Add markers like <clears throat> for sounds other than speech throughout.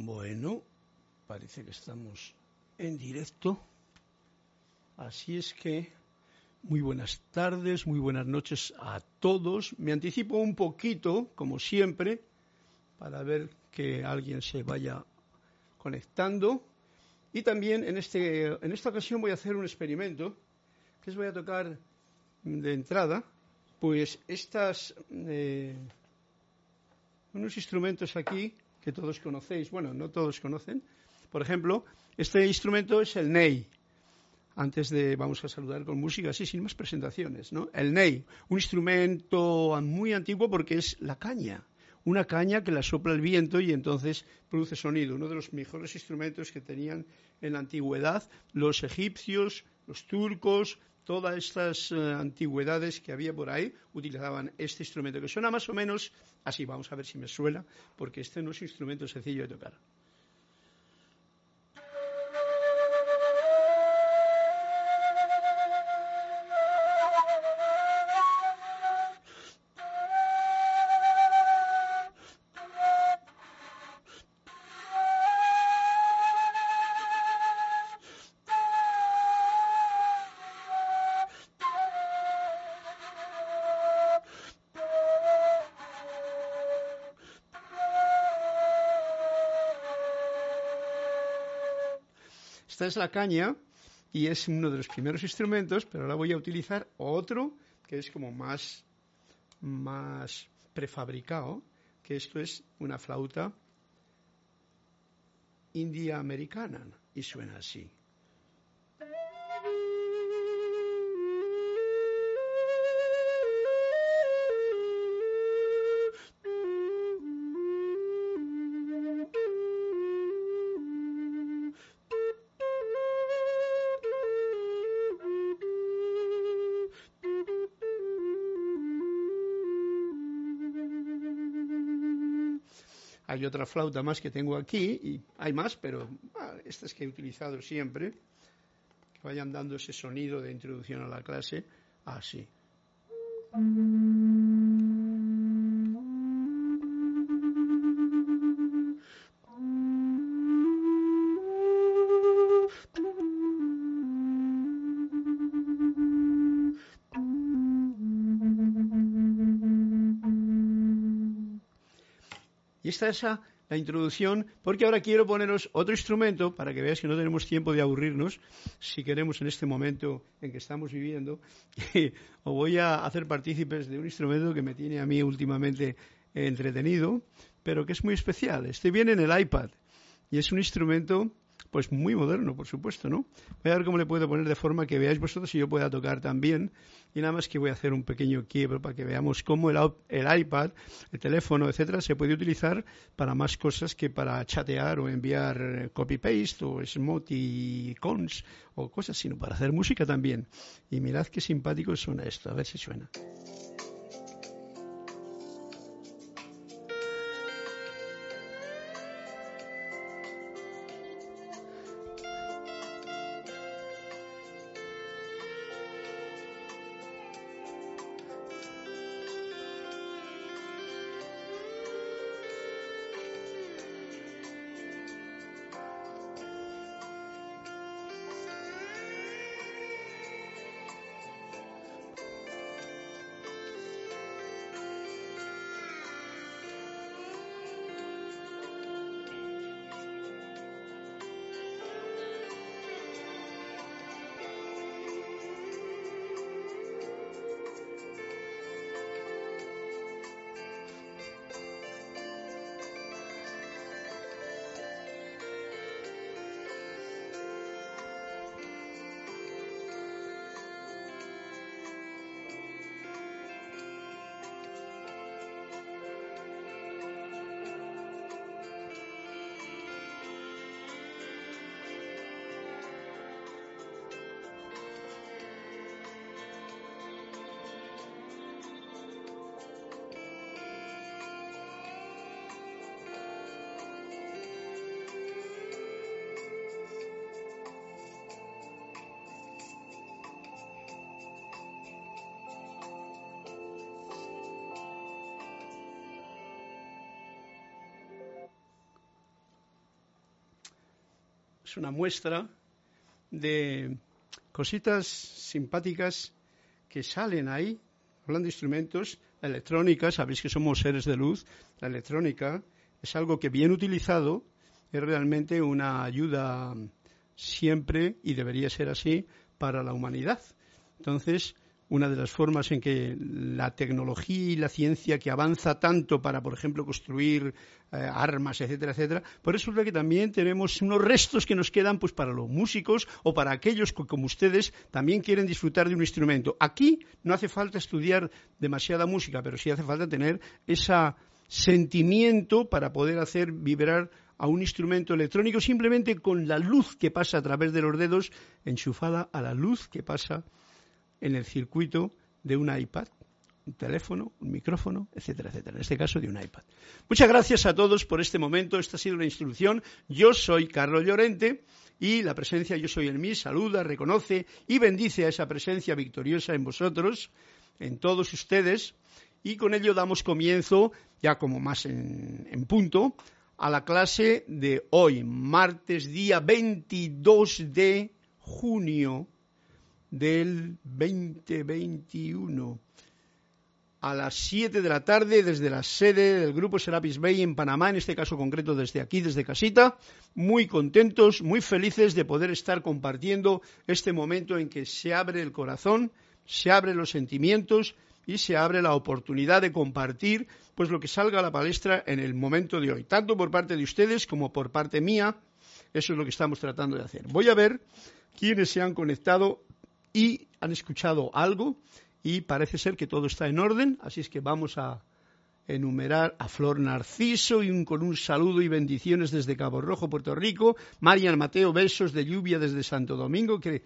Bueno, parece que estamos en directo. Así es que muy buenas tardes, muy buenas noches a todos. Me anticipo un poquito, como siempre, para ver que alguien se vaya conectando. Y también en, este, en esta ocasión voy a hacer un experimento, que es voy a tocar de entrada, pues estas, eh, unos instrumentos aquí que todos conocéis, bueno, no todos conocen. Por ejemplo, este instrumento es el ney. Antes de, vamos a saludar con música así, sin más presentaciones, ¿no? El ney, un instrumento muy antiguo porque es la caña. Una caña que la sopla el viento y entonces produce sonido. Uno de los mejores instrumentos que tenían en la antigüedad los egipcios, los turcos, todas estas eh, antigüedades que había por ahí utilizaban este instrumento que suena más o menos así. Vamos a ver si me suena, porque este no es un instrumento sencillo de tocar. Es la caña y es uno de los primeros instrumentos, pero ahora voy a utilizar otro que es como más, más prefabricado, que esto es una flauta india americana y suena así. Hay otra flauta más que tengo aquí y hay más, pero ah, estas que he utilizado siempre, que vayan dando ese sonido de introducción a la clase, así. Y esta es la introducción, porque ahora quiero poneros otro instrumento para que veáis que no tenemos tiempo de aburrirnos, si queremos en este momento en que estamos viviendo. <laughs> os voy a hacer partícipes de un instrumento que me tiene a mí últimamente entretenido, pero que es muy especial. Este viene en el iPad y es un instrumento pues muy moderno, por supuesto, ¿no? Voy a ver cómo le puedo poner de forma que veáis vosotros y yo pueda tocar también. Y nada más que voy a hacer un pequeño quiebro para que veamos cómo el, el iPad, el teléfono, etcétera, se puede utilizar para más cosas que para chatear o enviar eh, copy-paste o emoticons o cosas, sino para hacer música también. Y mirad qué simpático suena esto, a ver si suena. Es una muestra de cositas simpáticas que salen ahí, hablando de instrumentos, la electrónica, sabéis que somos seres de luz, la electrónica es algo que bien utilizado es realmente una ayuda siempre, y debería ser así, para la humanidad. Entonces, una de las formas en que la tecnología y la ciencia que avanza tanto para, por ejemplo, construir eh, armas, etcétera, etcétera, por eso es que también tenemos unos restos que nos quedan pues para los músicos o para aquellos que, como ustedes, también quieren disfrutar de un instrumento. Aquí no hace falta estudiar demasiada música, pero sí hace falta tener ese sentimiento para poder hacer vibrar a un instrumento electrónico simplemente con la luz que pasa a través de los dedos enchufada a la luz que pasa en el circuito de un iPad, un teléfono, un micrófono, etcétera, etcétera. En este caso de un iPad. Muchas gracias a todos por este momento. Esta ha sido la instrucción. Yo soy Carlos Llorente y la presencia Yo soy el mí saluda, reconoce y bendice a esa presencia victoriosa en vosotros, en todos ustedes. Y con ello damos comienzo, ya como más en, en punto, a la clase de hoy, martes día 22 de junio del 2021 a las 7 de la tarde desde la sede del Grupo Serapis Bay en Panamá, en este caso concreto desde aquí, desde casita, muy contentos, muy felices de poder estar compartiendo este momento en que se abre el corazón, se abren los sentimientos y se abre la oportunidad de compartir pues lo que salga a la palestra en el momento de hoy, tanto por parte de ustedes como por parte mía. Eso es lo que estamos tratando de hacer. Voy a ver quiénes se han conectado y han escuchado algo y parece ser que todo está en orden, así es que vamos a enumerar a Flor Narciso y con un saludo y bendiciones desde Cabo Rojo, Puerto Rico, Marian Mateo, besos de lluvia desde Santo Domingo, que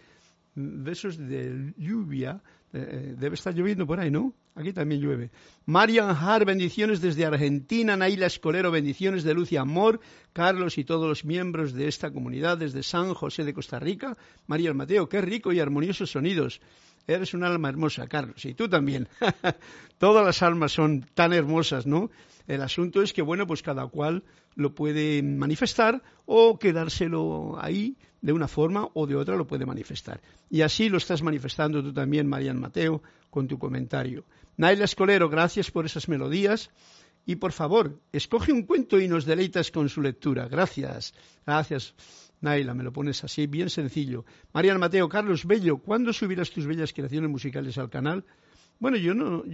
mm, besos de lluvia, eh, debe estar lloviendo por ahí, ¿no? Aquí también llueve. Marian Har, bendiciones desde Argentina. Naila Escolero, bendiciones de luz y amor. Carlos y todos los miembros de esta comunidad desde San José de Costa Rica. María Mateo, qué rico y armoniosos sonidos. Eres un alma hermosa, Carlos. Y tú también. <laughs> Todas las almas son tan hermosas, ¿no? El asunto es que, bueno, pues cada cual lo puede manifestar o quedárselo ahí de una forma o de otra lo puede manifestar. Y así lo estás manifestando tú también, Marian Mateo, con tu comentario. Naila Escolero, gracias por esas melodías. Y por favor, escoge un cuento y nos deleitas con su lectura. Gracias, gracias. Naila, me lo pones así, bien sencillo. Marian Mateo, Carlos Bello, ¿cuándo subirás tus bellas creaciones musicales al canal? Bueno, yo no,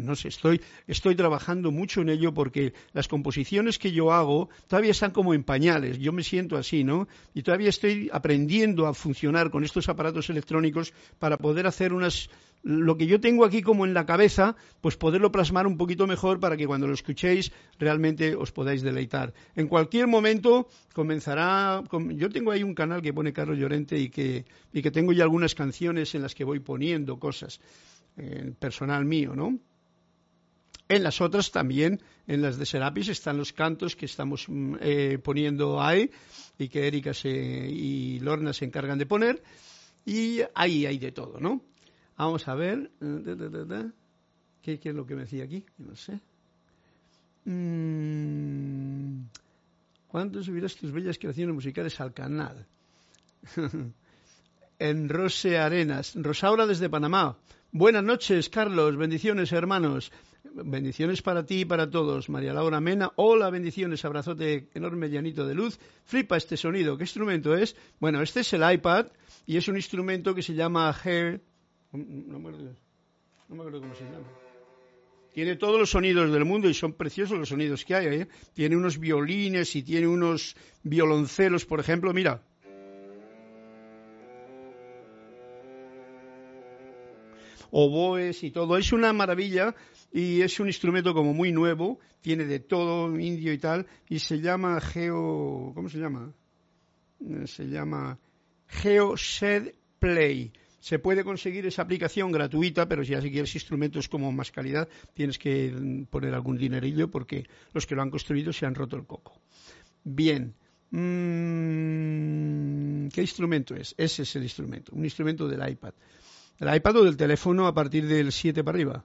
no, sé, estoy, estoy trabajando mucho en ello porque las composiciones que yo hago todavía están como en pañales, yo me siento así, ¿no? Y todavía estoy aprendiendo a funcionar con estos aparatos electrónicos para poder hacer unas lo que yo tengo aquí como en la cabeza, pues poderlo plasmar un poquito mejor para que cuando lo escuchéis realmente os podáis deleitar. En cualquier momento comenzará, yo tengo ahí un canal que pone Carlos Llorente y que, y que tengo ya algunas canciones en las que voy poniendo cosas, eh, personal mío, ¿no? En las otras también, en las de Serapis, están los cantos que estamos mm, eh, poniendo ahí y que Erika y Lorna se encargan de poner. Y ahí hay de todo, ¿no? Vamos a ver. ¿Qué, es lo que me decía aquí? No sé. Mm, ¿Cuándo subirás tus bellas creaciones musicales al canal? <laughs> en Rose Arenas. Rosaura desde Panamá. Buenas noches, Carlos. Bendiciones, hermanos. Bendiciones para ti y para todos. María Laura Mena. Hola, bendiciones. Abrazote enorme, llanito de luz. Flipa este sonido. ¿Qué instrumento es? Bueno, este es el iPad y es un instrumento que se llama Hair no me, acuerdo, cómo se llama. Tiene todos los sonidos del mundo y son preciosos los sonidos que hay. ¿eh? Tiene unos violines y tiene unos violoncelos, por ejemplo, mira. Oboes y todo. Es una maravilla y es un instrumento como muy nuevo. Tiene de todo, indio y tal. Y se llama Geo. ¿Cómo se llama? Eh, se llama Geo Shed Play se puede conseguir esa aplicación gratuita, pero ya si quieres instrumentos como más calidad, tienes que poner algún dinerillo porque los que lo han construido se han roto el coco. Bien. Mm, ¿Qué instrumento es? Ese es el instrumento, un instrumento del iPad. ¿Del iPad o del teléfono a partir del 7 para arriba?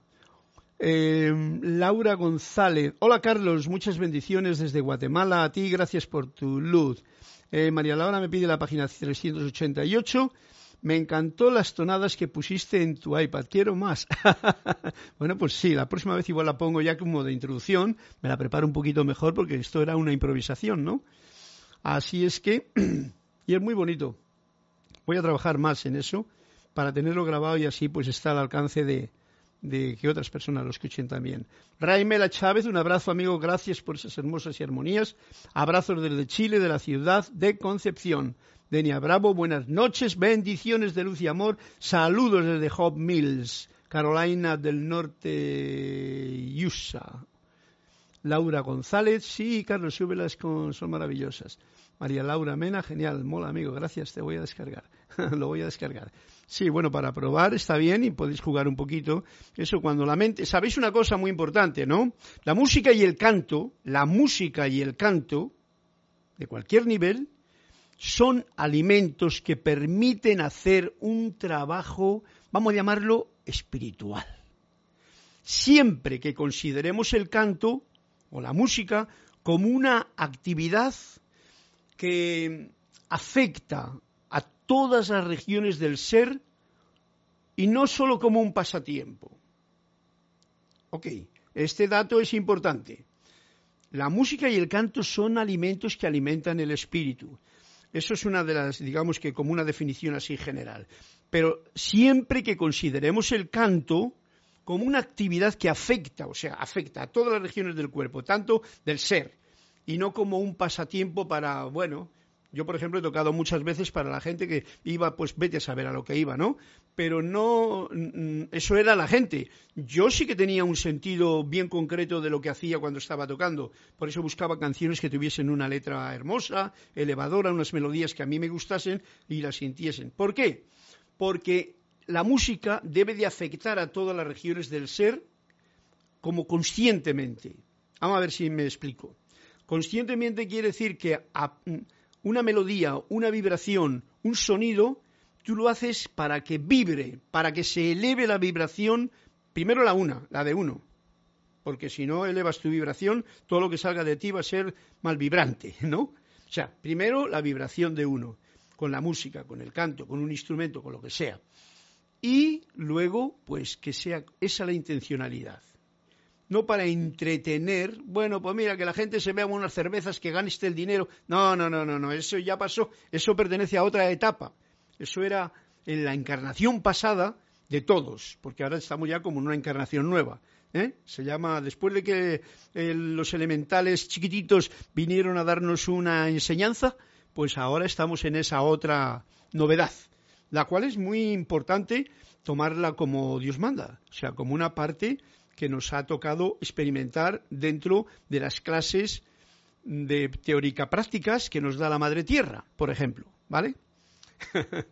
Em, Laura González. Hola Carlos, muchas bendiciones desde Guatemala. A ti, gracias por tu luz. Eh, María Laura me pide la página 388. Me encantó las tonadas que pusiste en tu iPad. Quiero más. <laughs> bueno, pues sí, la próxima vez igual la pongo ya como de introducción. Me la preparo un poquito mejor porque esto era una improvisación, ¿no? Así es que, <clears throat> y es muy bonito. Voy a trabajar más en eso para tenerlo grabado y así pues está al alcance de, de que otras personas lo escuchen también. Raimela Chávez, un abrazo amigo, gracias por esas hermosas y armonías. Abrazos desde Chile, de la ciudad de Concepción. Denia Bravo, buenas noches, bendiciones de luz y amor. Saludos desde Hope Mills, Carolina del Norte, USA. Laura González, sí, Carlos, súbelas con, son maravillosas. María Laura Mena, genial, mola amigo, gracias, te voy a descargar. <laughs> Lo voy a descargar. Sí, bueno, para probar está bien y podéis jugar un poquito. Eso cuando la mente... ¿Sabéis una cosa muy importante, no? La música y el canto, la música y el canto, de cualquier nivel, son alimentos que permiten hacer un trabajo, vamos a llamarlo, espiritual. Siempre que consideremos el canto o la música como una actividad que afecta a todas las regiones del ser y no solo como un pasatiempo. Ok, este dato es importante. La música y el canto son alimentos que alimentan el espíritu. Eso es una de las, digamos que como una definición así general. Pero siempre que consideremos el canto como una actividad que afecta, o sea, afecta a todas las regiones del cuerpo, tanto del ser, y no como un pasatiempo para, bueno, yo, por ejemplo, he tocado muchas veces para la gente que iba, pues vete a saber a lo que iba, ¿no? Pero no, mm, eso era la gente. Yo sí que tenía un sentido bien concreto de lo que hacía cuando estaba tocando. Por eso buscaba canciones que tuviesen una letra hermosa, elevadora, unas melodías que a mí me gustasen y las sintiesen. ¿Por qué? Porque la música debe de afectar a todas las regiones del ser como conscientemente. Vamos a ver si me explico. Conscientemente quiere decir que una melodía, una vibración, un sonido, tú lo haces para que vibre, para que se eleve la vibración, primero la una, la de uno, porque si no elevas tu vibración, todo lo que salga de ti va a ser mal vibrante, <laughs> ¿no? O sea, primero la vibración de uno, con la música, con el canto, con un instrumento, con lo que sea. Y luego, pues que sea esa la intencionalidad no para entretener, bueno, pues mira, que la gente se vea unas cervezas, que gane el dinero. No, no, no, no, no, eso ya pasó, eso pertenece a otra etapa. Eso era en la encarnación pasada de todos, porque ahora estamos ya como en una encarnación nueva. ¿eh? Se llama, después de que eh, los elementales chiquititos vinieron a darnos una enseñanza, pues ahora estamos en esa otra novedad, la cual es muy importante tomarla como Dios manda, o sea, como una parte que nos ha tocado experimentar dentro de las clases de teórica prácticas que nos da la Madre Tierra, por ejemplo, ¿vale? <laughs>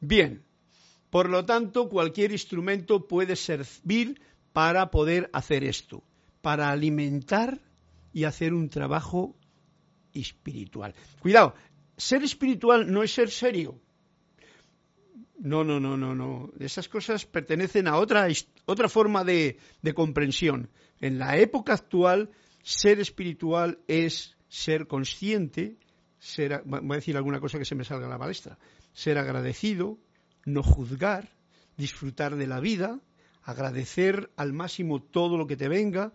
Bien, por lo tanto, cualquier instrumento puede servir para poder hacer esto, para alimentar y hacer un trabajo espiritual. Cuidado, ser espiritual no es ser serio, no, no, no, no, no. Esas cosas pertenecen a otra, otra forma de, de comprensión. En la época actual, ser espiritual es ser consciente, ser, voy a decir alguna cosa que se me salga a la palestra, ser agradecido, no juzgar, disfrutar de la vida, agradecer al máximo todo lo que te venga.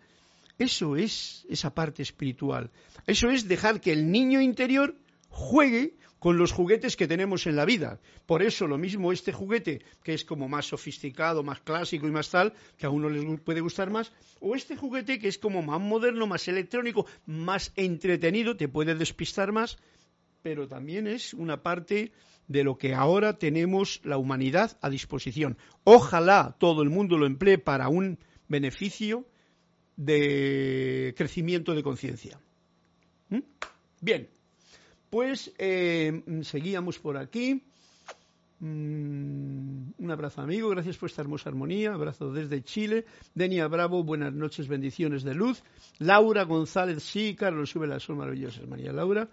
Eso es esa parte espiritual. Eso es dejar que el niño interior juegue con los juguetes que tenemos en la vida. Por eso lo mismo este juguete, que es como más sofisticado, más clásico y más tal, que a uno les puede gustar más, o este juguete que es como más moderno, más electrónico, más entretenido, te puede despistar más, pero también es una parte de lo que ahora tenemos la humanidad a disposición. Ojalá todo el mundo lo emplee para un beneficio de crecimiento de conciencia. ¿Mm? Bien, pues eh, seguíamos por aquí. Mm, un abrazo amigo, gracias por esta hermosa armonía. Abrazo desde Chile. Denia Bravo, buenas noches, bendiciones de luz. Laura González, sí, Carlos Sube las son maravillosas, María Laura.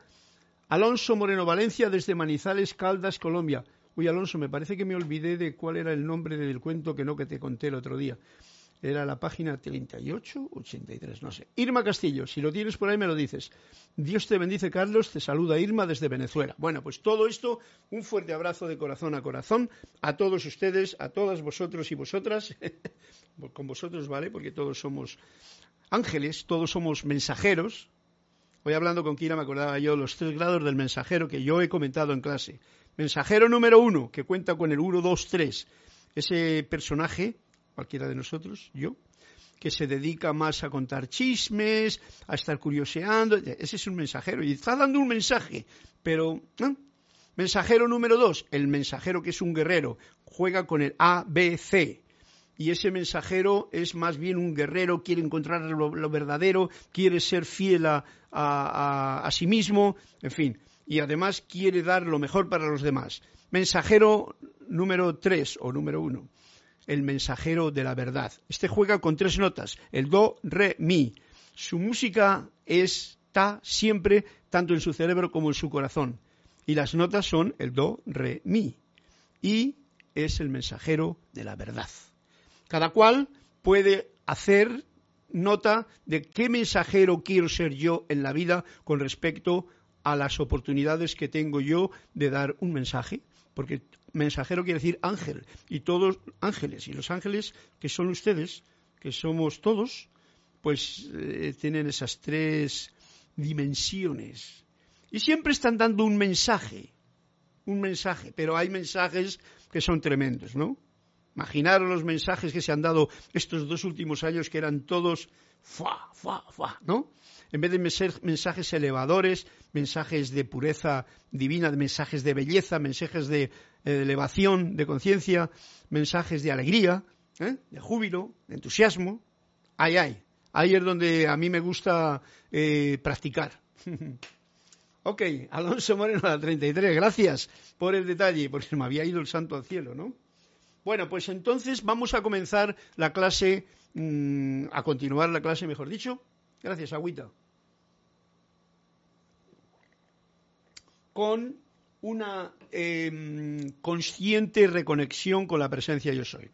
Alonso Moreno Valencia, desde Manizales, Caldas, Colombia. Uy, Alonso, me parece que me olvidé de cuál era el nombre del cuento que no que te conté el otro día. Era la página 38, 83, no sé. Irma Castillo, si lo tienes por ahí me lo dices. Dios te bendice, Carlos. Te saluda Irma desde Venezuela. Bueno, pues todo esto, un fuerte abrazo de corazón a corazón a todos ustedes, a todas vosotros y vosotras. <laughs> Con vosotros, ¿vale? Porque todos somos ángeles, todos somos mensajeros. Hoy hablando con Kira me acordaba yo los tres grados del mensajero que yo he comentado en clase. Mensajero número uno, que cuenta con el 1, 2, 3. Ese personaje cualquiera de nosotros, yo, que se dedica más a contar chismes, a estar curioseando. Ese es un mensajero y está dando un mensaje, pero Mensajero número dos, el mensajero que es un guerrero, juega con el A, B, C. Y ese mensajero es más bien un guerrero, quiere encontrar lo, verdadero, quiere ser fiel a, a, sí mismo, en fin. Y además quiere dar lo mejor para los demás. Mensajero número tres o número uno, el mensajero de la verdad. Este juega con tres notas, el do, re, mi. Su música está siempre tanto en su cerebro como en su corazón. Y las notas son el do, re, mi. Y es el mensajero de la verdad. Cada cual puede hacer nota de qué mensajero quiero ser yo en la vida con respecto a las oportunidades que tengo yo de dar un mensaje, porque mensajero quiere decir ángel, y todos ángeles, y los ángeles que son ustedes, que somos todos, pues eh, tienen esas tres dimensiones. Y siempre están dando un mensaje, un mensaje, pero hay mensajes que son tremendos, ¿no? Imaginaros los mensajes que se han dado estos dos últimos años que eran todos fa, fa, fa, ¿no? En vez de mensajes elevadores, mensajes de pureza divina, mensajes de belleza, mensajes de de elevación de conciencia, mensajes de alegría, ¿eh? de júbilo, de entusiasmo. Ahí hay. Ahí es donde a mí me gusta eh, practicar. <laughs> ok, Alonso Moreno a la 33, gracias por el detalle, porque me había ido el santo al cielo, ¿no? Bueno, pues entonces vamos a comenzar la clase, mm, a continuar la clase, mejor dicho. Gracias, Agüita. Con una em, consciente reconexión con la presencia yo soy.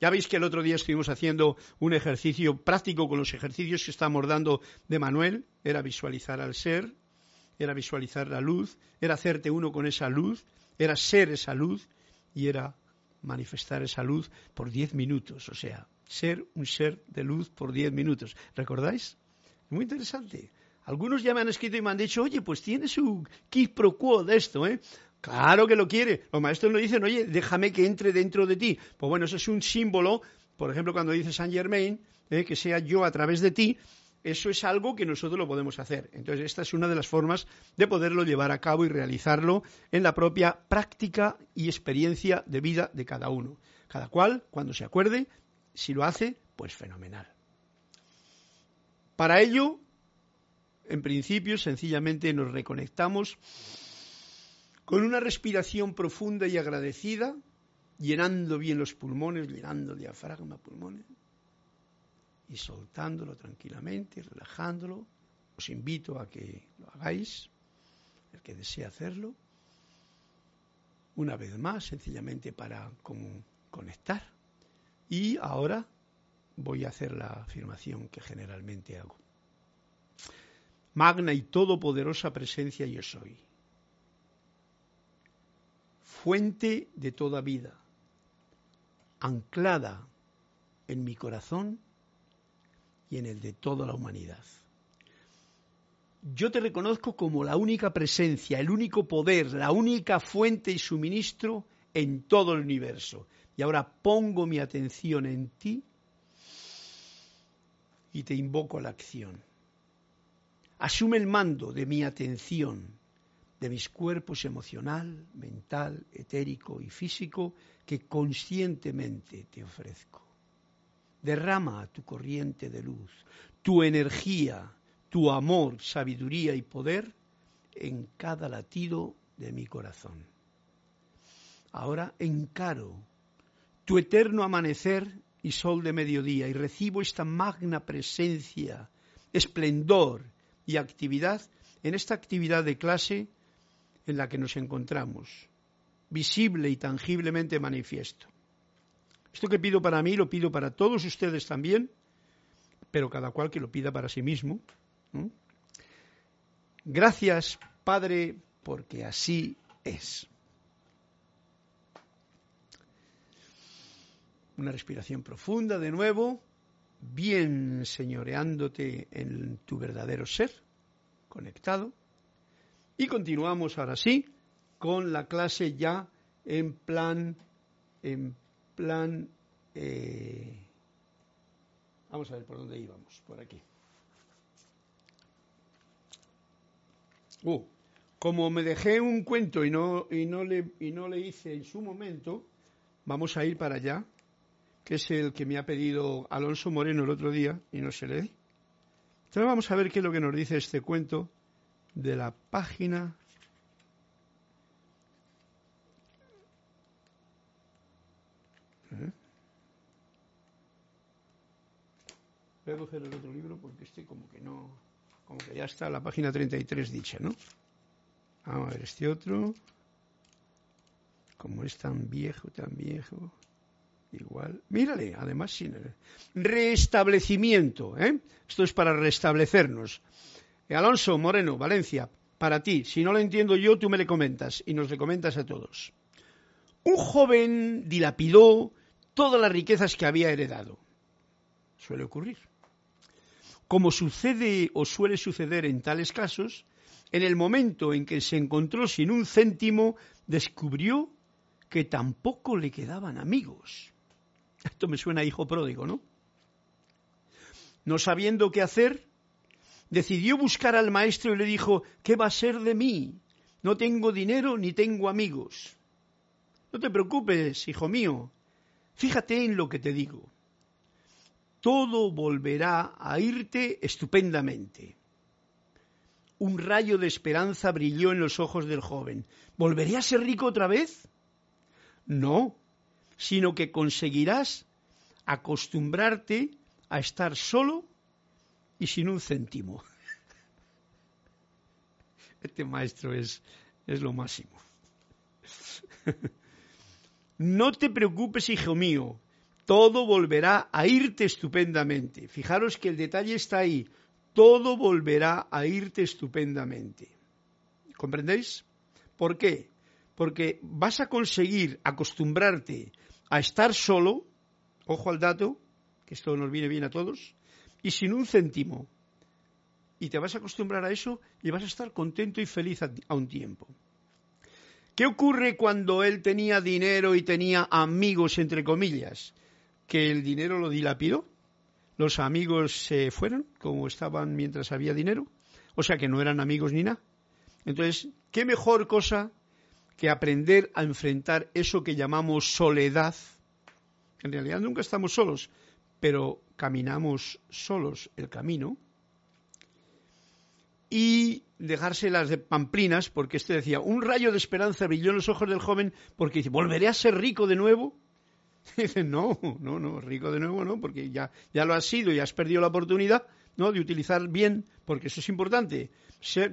Ya veis que el otro día estuvimos haciendo un ejercicio práctico con los ejercicios que estamos dando de Manuel, era visualizar al ser, era visualizar la luz, era hacerte uno con esa luz, era ser esa luz y era manifestar esa luz por diez minutos, o sea, ser un ser de luz por diez minutos. ¿Recordáis? Muy interesante. Algunos ya me han escrito y me han dicho, oye, pues tiene su quid pro quo de esto, ¿eh? Claro que lo quiere. Los maestros nos dicen, oye, déjame que entre dentro de ti. Pues bueno, eso es un símbolo, por ejemplo, cuando dice Saint Germain, ¿eh? que sea yo a través de ti, eso es algo que nosotros lo podemos hacer. Entonces, esta es una de las formas de poderlo llevar a cabo y realizarlo en la propia práctica y experiencia de vida de cada uno. Cada cual, cuando se acuerde, si lo hace, pues fenomenal. Para ello, en principio, sencillamente nos reconectamos con una respiración profunda y agradecida, llenando bien los pulmones, llenando diafragma, pulmones, y soltándolo tranquilamente, relajándolo. Os invito a que lo hagáis, el que desee hacerlo, una vez más, sencillamente para conectar. Y ahora voy a hacer la afirmación que generalmente hago magna y todopoderosa presencia yo soy, fuente de toda vida, anclada en mi corazón y en el de toda la humanidad. Yo te reconozco como la única presencia, el único poder, la única fuente y suministro en todo el universo. Y ahora pongo mi atención en ti y te invoco a la acción asume el mando de mi atención, de mis cuerpos emocional, mental, etérico y físico que conscientemente te ofrezco. Derrama tu corriente de luz, tu energía, tu amor, sabiduría y poder en cada latido de mi corazón. Ahora encaro tu eterno amanecer y sol de mediodía y recibo esta magna presencia, esplendor y actividad en esta actividad de clase en la que nos encontramos, visible y tangiblemente manifiesto. Esto que pido para mí lo pido para todos ustedes también, pero cada cual que lo pida para sí mismo. Gracias, Padre, porque así es. Una respiración profunda de nuevo, bien señoreándote en tu verdadero ser, conectado. Y continuamos ahora sí con la clase ya en plan, en eh, vamos a ver por dónde íbamos, por aquí. Uh, como me dejé un cuento y no, y, no le, y no le hice en su momento, vamos a ir para allá, que es el que me ha pedido Alonso Moreno el otro día y no se lee. Entonces vamos a ver qué es lo que nos dice este cuento de la página Voy a coger el otro libro porque este como que no, como que ya está la página 33 dicha, ¿no? Vamos a ver este otro. Como es tan viejo, tan viejo. Igual. Mírale, además sin el restablecimiento, ¿eh? Esto es para restablecernos. Alonso Moreno, Valencia, para ti. Si no lo entiendo yo, tú me le comentas y nos le comentas a todos. Un joven dilapidó todas las riquezas que había heredado. Suele ocurrir. Como sucede o suele suceder en tales casos, en el momento en que se encontró sin un céntimo, descubrió que tampoco le quedaban amigos. <laughs> Esto me suena a hijo pródigo, ¿no? No sabiendo qué hacer, decidió buscar al maestro y le dijo, ¿qué va a ser de mí? No tengo dinero ni tengo amigos. No te preocupes, hijo mío, fíjate en lo que te digo. Todo volverá a irte estupendamente un rayo de esperanza brilló en los ojos del joven. ¿Volveré a ser rico otra vez? No, sino que conseguirás acostumbrarte a estar solo y sin un céntimo. <laughs> Este maestro es, es lo máximo. <laughs> No te preocupes, hijo mío, todo volverá a irte estupendamente. Fijaros que el detalle está ahí todo volverá a irte estupendamente. ¿Comprendéis? ¿Por qué? Porque vas a conseguir acostumbrarte a estar solo, ojo al dato, que esto nos viene bien a todos, y sin un céntimo. Y te vas a acostumbrar a eso y vas a estar contento y feliz a, un tiempo. ¿Qué ocurre cuando él tenía dinero y tenía amigos, entre comillas? Que el dinero lo dilapidó los amigos se fueron como estaban mientras había dinero, o sea que no eran amigos ni nada. Entonces, ¿qué mejor cosa que aprender a enfrentar eso que llamamos soledad? En realidad nunca estamos solos, pero caminamos solos el camino y dejárselas de pamplinas, porque este decía, un rayo de esperanza brilló en los ojos del joven porque dice, ¿volveré a ser rico de nuevo? <laughs> Dicen, no, no, no, rico de nuevo no, porque ya, ya lo has sido y has perdido la oportunidad ¿no? de utilizar bien, porque eso es importante.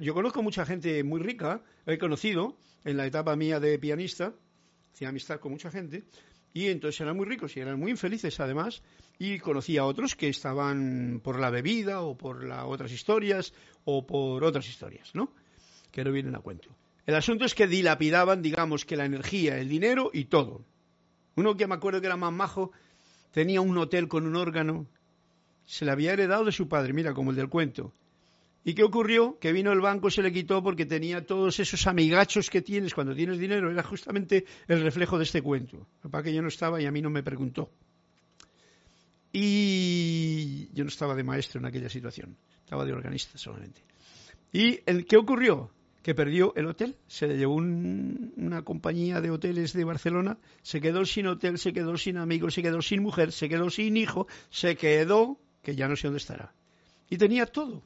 yo conozco mucha gente muy rica, he conocido en la etapa mía de pianista, hacía amistad con mucha gente, y entonces eran muy ricos y eran muy infelices además, y conocí a otros que estaban por la bebida o por las otras historias o por otras historias, ¿no? Que no vienen a cuento. El asunto es que dilapidaban, digamos, que la energía, el dinero y todo. Uno que me acuerdo que era más majo tenía un hotel con un órgano, se le había heredado de su padre, mira, como el del cuento. ¿Y qué ocurrió? Que vino el banco, se le quitó porque tenía todos esos amigachos que tienes cuando tienes dinero. Era justamente el reflejo de este cuento. Papá que yo no estaba y a mí no me preguntó. Y yo no estaba de maestro en aquella situación, estaba de organista solamente. ¿Y qué ocurrió? Que perdió el hotel, se le llevó una compañía de hoteles de Barcelona, se quedó sin hotel, se quedó sin amigos, se quedó sin mujer, se quedó sin hijo, se quedó, que ya no sé dónde estará. Y tenía todo.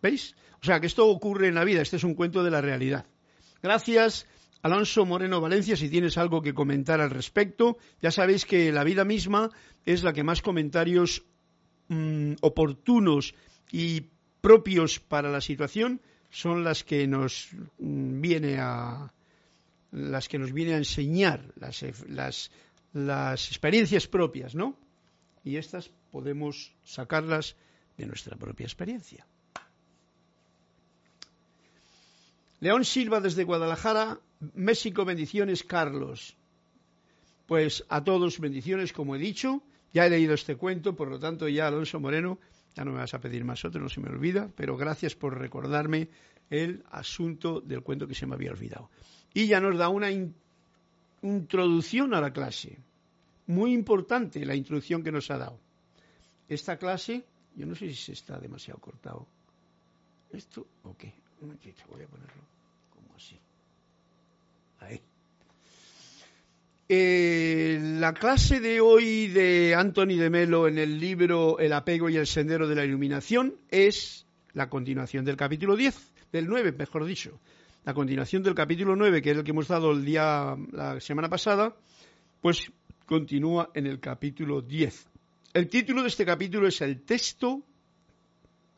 ¿Veis? O sea, que esto ocurre en la vida, este es un cuento de la realidad. Gracias, Alonso Moreno Valencia, si tienes algo que comentar al respecto. Ya sabéis que la vida misma es la que más comentarios mm, oportunos y propios para la situación son las que nos viene a las que nos viene a enseñar, las, las las experiencias propias, ¿no? Y estas podemos sacarlas de nuestra propia experiencia. León Silva desde Guadalajara, México, bendiciones, Carlos. Pues a todos bendiciones, como he dicho. Ya he leído este cuento, por lo tanto ya Alonso Moreno, ya no me vas a pedir más otro, no se me olvida, pero gracias por recordarme el asunto del cuento que se me había olvidado. Y ya nos da una introducción a la clase. Muy importante la introducción que nos ha dado. Esta clase, yo no sé si se está demasiado cortado. ¿Esto o qué? Un momentito, voy a ponerlo como así. Ahí. Eh, la clase de hoy de Anthony de Melo en el libro El apego y el sendero de la iluminación es la continuación del capítulo 10, del 9, mejor dicho. La continuación del capítulo 9, que es el que hemos dado el día, la semana pasada, pues continúa en el capítulo 10. El título de este capítulo es el texto.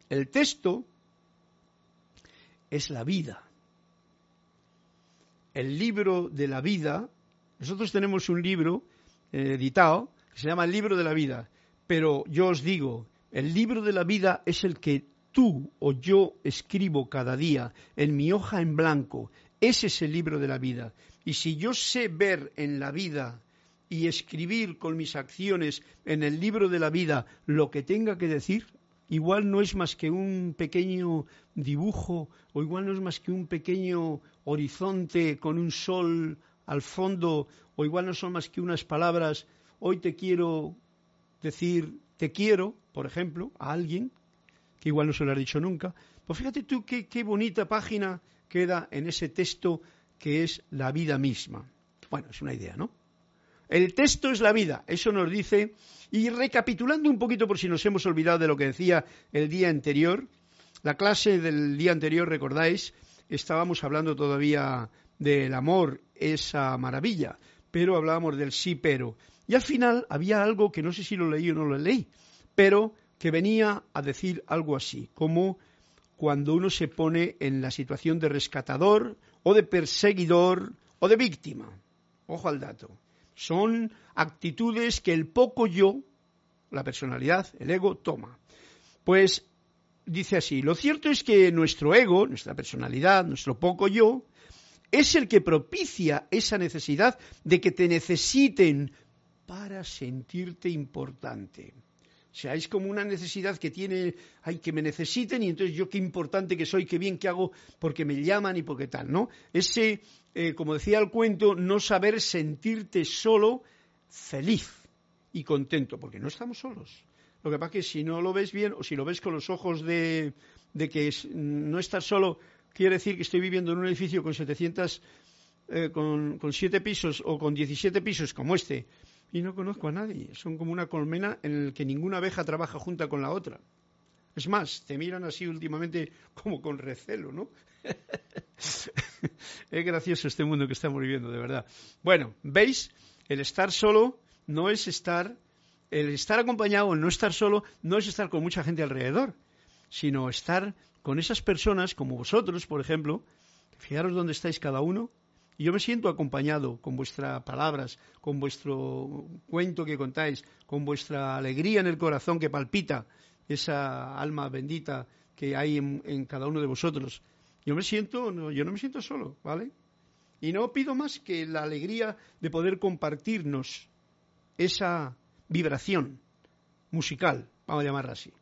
El texto es la vida. El libro de la vida, nosotros tenemos un libro eh, editado que se llama el libro de la vida, pero yo os digo, el libro de la vida es el que tú o yo escribo cada día en mi hoja en blanco. Ese es el libro de la vida. Y si yo sé ver en la vida y escribir con mis acciones en el libro de la vida lo que tenga que decir, igual no es más que un pequeño dibujo o igual no es más que un pequeño horizonte con un sol al fondo o igual no son más que unas palabras, hoy te quiero decir te quiero, por ejemplo, a alguien, que igual no se lo has dicho nunca, pues fíjate tú qué, qué bonita página queda en ese texto que es la vida misma. Bueno, es una idea, ¿no? El texto es la vida, eso nos dice. Y recapitulando un poquito por si nos hemos olvidado de lo que decía el día anterior, la clase del día anterior, recordáis, estábamos hablando todavía del amor, esa maravilla, pero hablábamos del sí pero. Y al final había algo que no sé si lo leí o no lo leí, pero que venía a decir algo así, como cuando uno se pone en la situación de rescatador o de perseguidor o de víctima. Ojo al dato. Son actitudes que el poco yo, la personalidad, el ego, toma. Pues dice así, lo cierto es que nuestro ego, nuestra personalidad, nuestro poco yo, es el que propicia esa necesidad de que te necesiten para sentirte importante. O sea, es como una necesidad que tiene, hay que me necesiten y entonces yo qué importante que soy, qué bien que hago porque me llaman y porque tal, ¿no? Ese, eh, como decía el cuento, no saber sentirte solo feliz y contento, porque no estamos solos. Lo que pasa es que si no lo ves bien o si lo ves con los ojos de, de que no estás solo, quiere decir que estoy viviendo en un edificio con 700, eh, con, con 7 pisos o con 17 pisos como este, y no conozco a nadie. Son como una colmena en la que ninguna abeja trabaja junta con la otra. Es más, te miran así últimamente como con recelo, ¿no? <laughs> es gracioso este mundo que estamos viviendo, de verdad. Bueno, ¿veis? El estar solo no es estar, el estar acompañado, el no estar solo, no es estar con mucha gente alrededor, sino estar con esas personas como vosotros, por ejemplo. Fijaros dónde estáis cada uno, y yo me siento acompañado con vuestras palabras, con vuestro cuento que contáis, con vuestra alegría en el corazón que palpita, esa alma bendita que hay en, cada uno de vosotros. Yo me siento, no, yo no me siento solo, ¿vale? Y no pido más que la alegría de poder compartirnos esa vibración musical, vamos a llamarla así.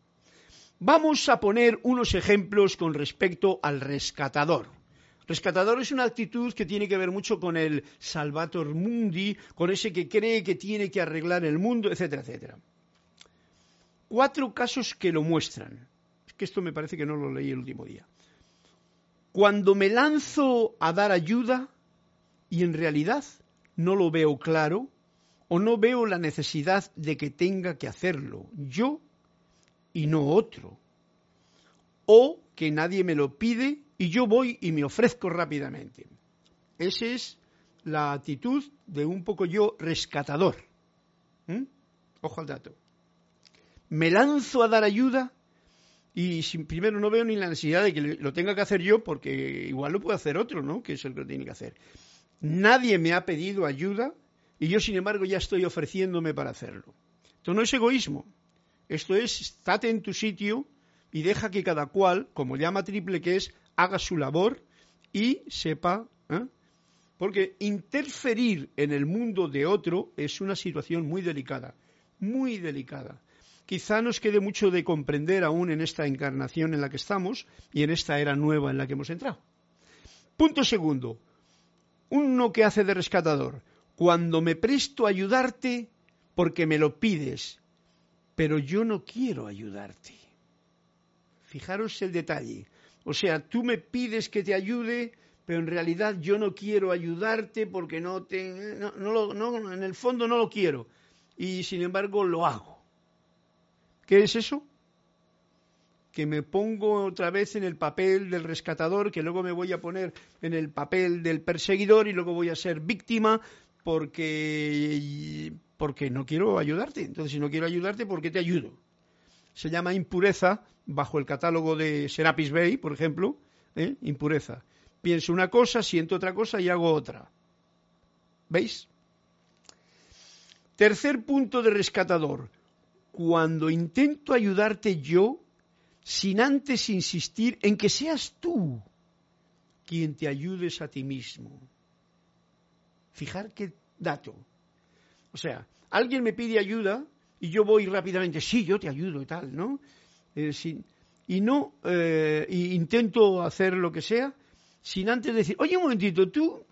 Vamos a poner unos ejemplos con respecto al rescatador. Rescatador es una actitud que tiene que ver mucho con el salvator mundi, con ese que cree que tiene que arreglar el mundo, etcétera, etcétera. Cuatro casos que lo muestran. Es que esto me parece que no lo leí el último día. Cuando me lanzo a dar ayuda y en realidad no lo veo claro o no veo la necesidad de que tenga que hacerlo yo y no otro. O que nadie me lo pide y yo voy y me ofrezco rápidamente. Esa es la actitud de un poco yo rescatador. ¿Mm? Ojo al dato. Me lanzo a dar ayuda y primero no veo ni la necesidad de que lo tenga que hacer yo porque igual lo puede hacer otro, ¿no? Que es el que lo tiene que hacer. Nadie me ha pedido ayuda, y yo sin embargo ya estoy ofreciéndome para hacerlo. Esto no es egoísmo, esto es estate en tu sitio y deja que cada cual, como llama triple que es, haga su labor y sepa. ¿eh? Porque interferir en el mundo de otro es una situación muy delicada, muy delicada. Quizá nos quede mucho de comprender aún en esta encarnación en la que estamos y en esta era nueva en la que hemos entrado. Punto segundo. Uno que hace de rescatador. Cuando me presto a ayudarte porque me lo pides, pero yo no quiero ayudarte. Fijaros el detalle. O sea, tú me pides que te ayude, pero en realidad yo no quiero ayudarte porque no te, no, en el fondo no lo quiero. Y sin embargo lo hago. ¿Qué es eso? que me pongo otra vez en el papel del rescatador, que luego me voy a poner en el papel del perseguidor y luego voy a ser víctima porque, porque no quiero ayudarte. Entonces, si no quiero ayudarte, ¿por qué te ayudo? Se llama impureza bajo el catálogo de Serapis Bay, por ejemplo, ¿eh? impureza. Pienso una cosa, siento otra cosa y hago otra. ¿Veis? Tercer punto de rescatador. Cuando intento ayudarte yo, sin antes insistir en que seas tú quien te ayudes a ti mismo. Fijar qué dato. O sea, alguien me pide ayuda y yo voy rápidamente, sí, yo te ayudo y tal, ¿no? Eh, y no eh, intento hacer lo que sea sin antes decir, oye, un momentito, tú,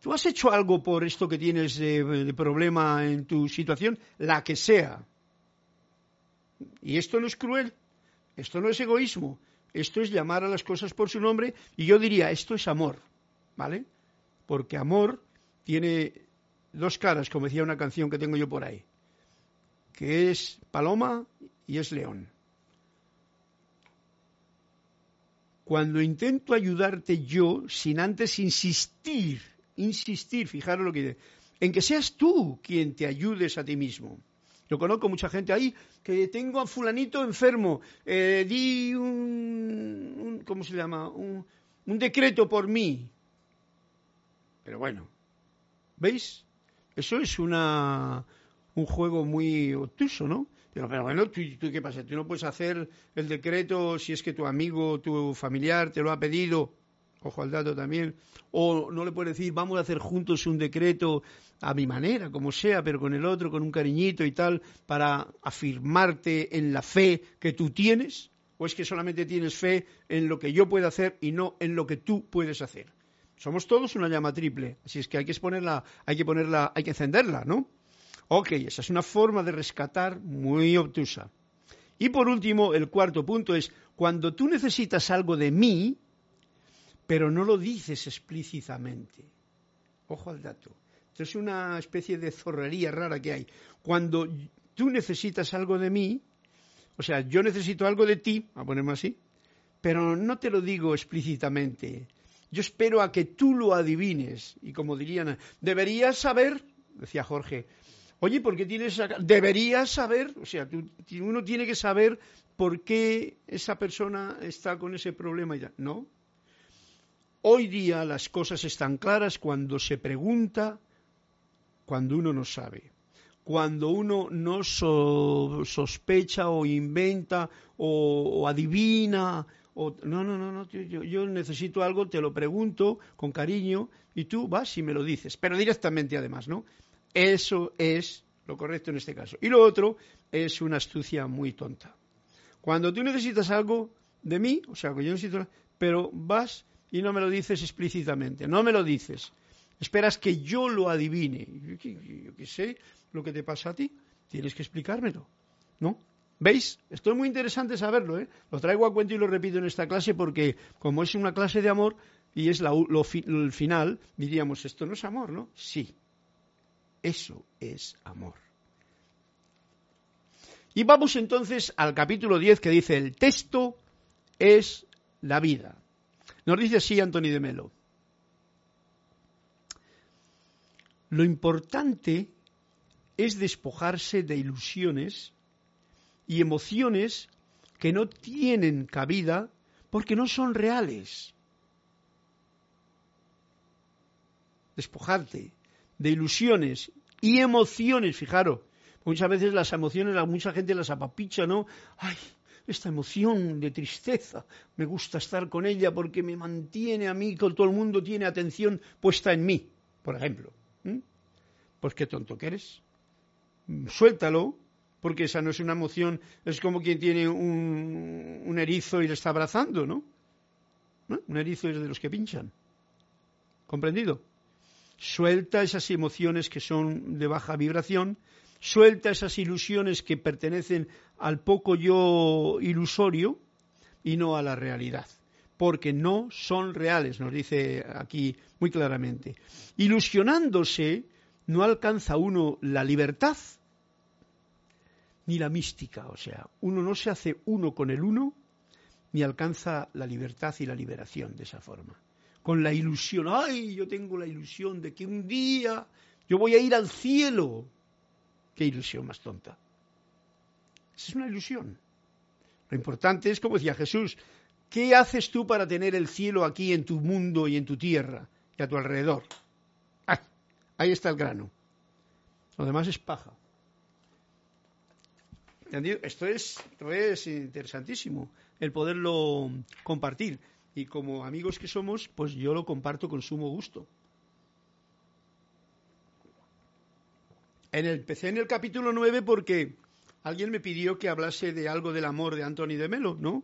tú has hecho algo por esto que tienes de problema en tu situación, la que sea. Y esto no es cruel. Esto no es egoísmo, esto es llamar a las cosas por su nombre y yo diría, esto es amor, ¿vale? Porque amor tiene dos caras, como decía una canción que tengo yo por ahí, que es paloma y es león. Cuando intento ayudarte yo, sin antes insistir, insistir, fijaros lo que dice, en que seas tú quien te ayudes a ti mismo. Yo conozco mucha gente ahí que tengo a fulanito enfermo, eh, di un, ¿cómo se llama? Un, decreto por mí. Pero bueno, ¿veis? Eso es una, un juego muy obtuso, ¿no? Pero, bueno, ¿tú, ¿tú, qué pasa? Tú no puedes hacer el decreto si es que tu amigo, tu familiar te lo ha pedido ojo al dato también, o no le puede decir, vamos a hacer juntos un decreto a mi manera, como sea, pero con el otro, con un cariñito y tal, para afirmarte en la fe que tú tienes, o es que solamente tienes fe en lo que yo puedo hacer y no en lo que tú puedes hacer. Somos todos una llama triple, así es que hay que ponerla, hay que ponerla, hay que encenderla, ¿no? Ok, esa es una forma de rescatar muy obtusa. Y por último, el cuarto punto es, cuando tú necesitas algo de mí, pero no lo dices explícitamente. Ojo al dato. Esto es una especie de zorrería rara que hay. Cuando tú necesitas algo de mí, o sea, yo necesito algo de ti, a ponerme así, pero no te lo digo explícitamente. Yo espero a que tú lo adivines. Y como dirían, deberías saber, decía Jorge, oye, ¿por qué tienes esa... Deberías saber, o sea, uno tiene que saber por qué esa persona está con ese problema. Ya. No, Hoy día las cosas están claras cuando se pregunta, cuando uno no sabe, cuando uno no sospecha o inventa o, adivina. O, no, no, no, no yo, necesito algo, te lo pregunto con cariño y tú vas y me lo dices, pero directamente además, ¿no? Eso es lo correcto en este caso. Y lo otro es una astucia muy tonta. Cuando tú necesitas algo de mí, o sea, que yo necesito, pero vas y no me lo dices explícitamente, no me lo dices. Esperas que yo lo adivine. Yo, qué sé lo que te pasa a ti, tienes que explicármelo, ¿no? ¿Veis? Esto es muy interesante saberlo, ¿eh? Lo traigo a cuento y lo repito en esta clase porque como es una clase de amor y es lo, el final, diríamos, esto no es amor, ¿no? Sí, eso es amor. Y vamos entonces al capítulo 10 que dice, el texto es la vida. Nos dice así Anthony de Melo. Lo importante es despojarse de ilusiones y emociones que no tienen cabida porque no son reales. Despojarte de ilusiones y emociones, fijaros. Muchas veces las emociones, mucha gente las apapicha, ¿no? Ay, esta emoción de tristeza, me gusta estar con ella porque me mantiene a mí, con todo el mundo tiene atención puesta en mí, por ejemplo. Pues qué tonto que eres. Suéltalo, porque esa no es una emoción, es como quien tiene un, un erizo y le está abrazando, ¿no? Un erizo es de los que pinchan. ¿Comprendido? Suelta esas emociones que son de baja vibración, suelta esas ilusiones que pertenecen al poco yo ilusorio y no a la realidad, porque no son reales, nos dice aquí muy claramente. Ilusionándose no alcanza uno la libertad ni la mística, o sea, uno no se hace uno con el uno ni alcanza la libertad y la liberación de esa forma. Con la ilusión, ay, yo tengo la ilusión de que un día yo voy a ir al cielo. Qué ilusión más tonta. Esa es una ilusión. Lo importante es, como decía Jesús, ¿qué haces tú para tener el cielo aquí en tu mundo y en tu tierra y a tu alrededor? Ah, ahí está el grano. Lo demás es paja. Esto es, es interesantísimo, el poderlo compartir. Y como amigos que somos, pues yo lo comparto con sumo gusto. En el, empecé en el capítulo 9 porque alguien me pidió que hablase de algo del amor de Anthony de Melo, ¿no?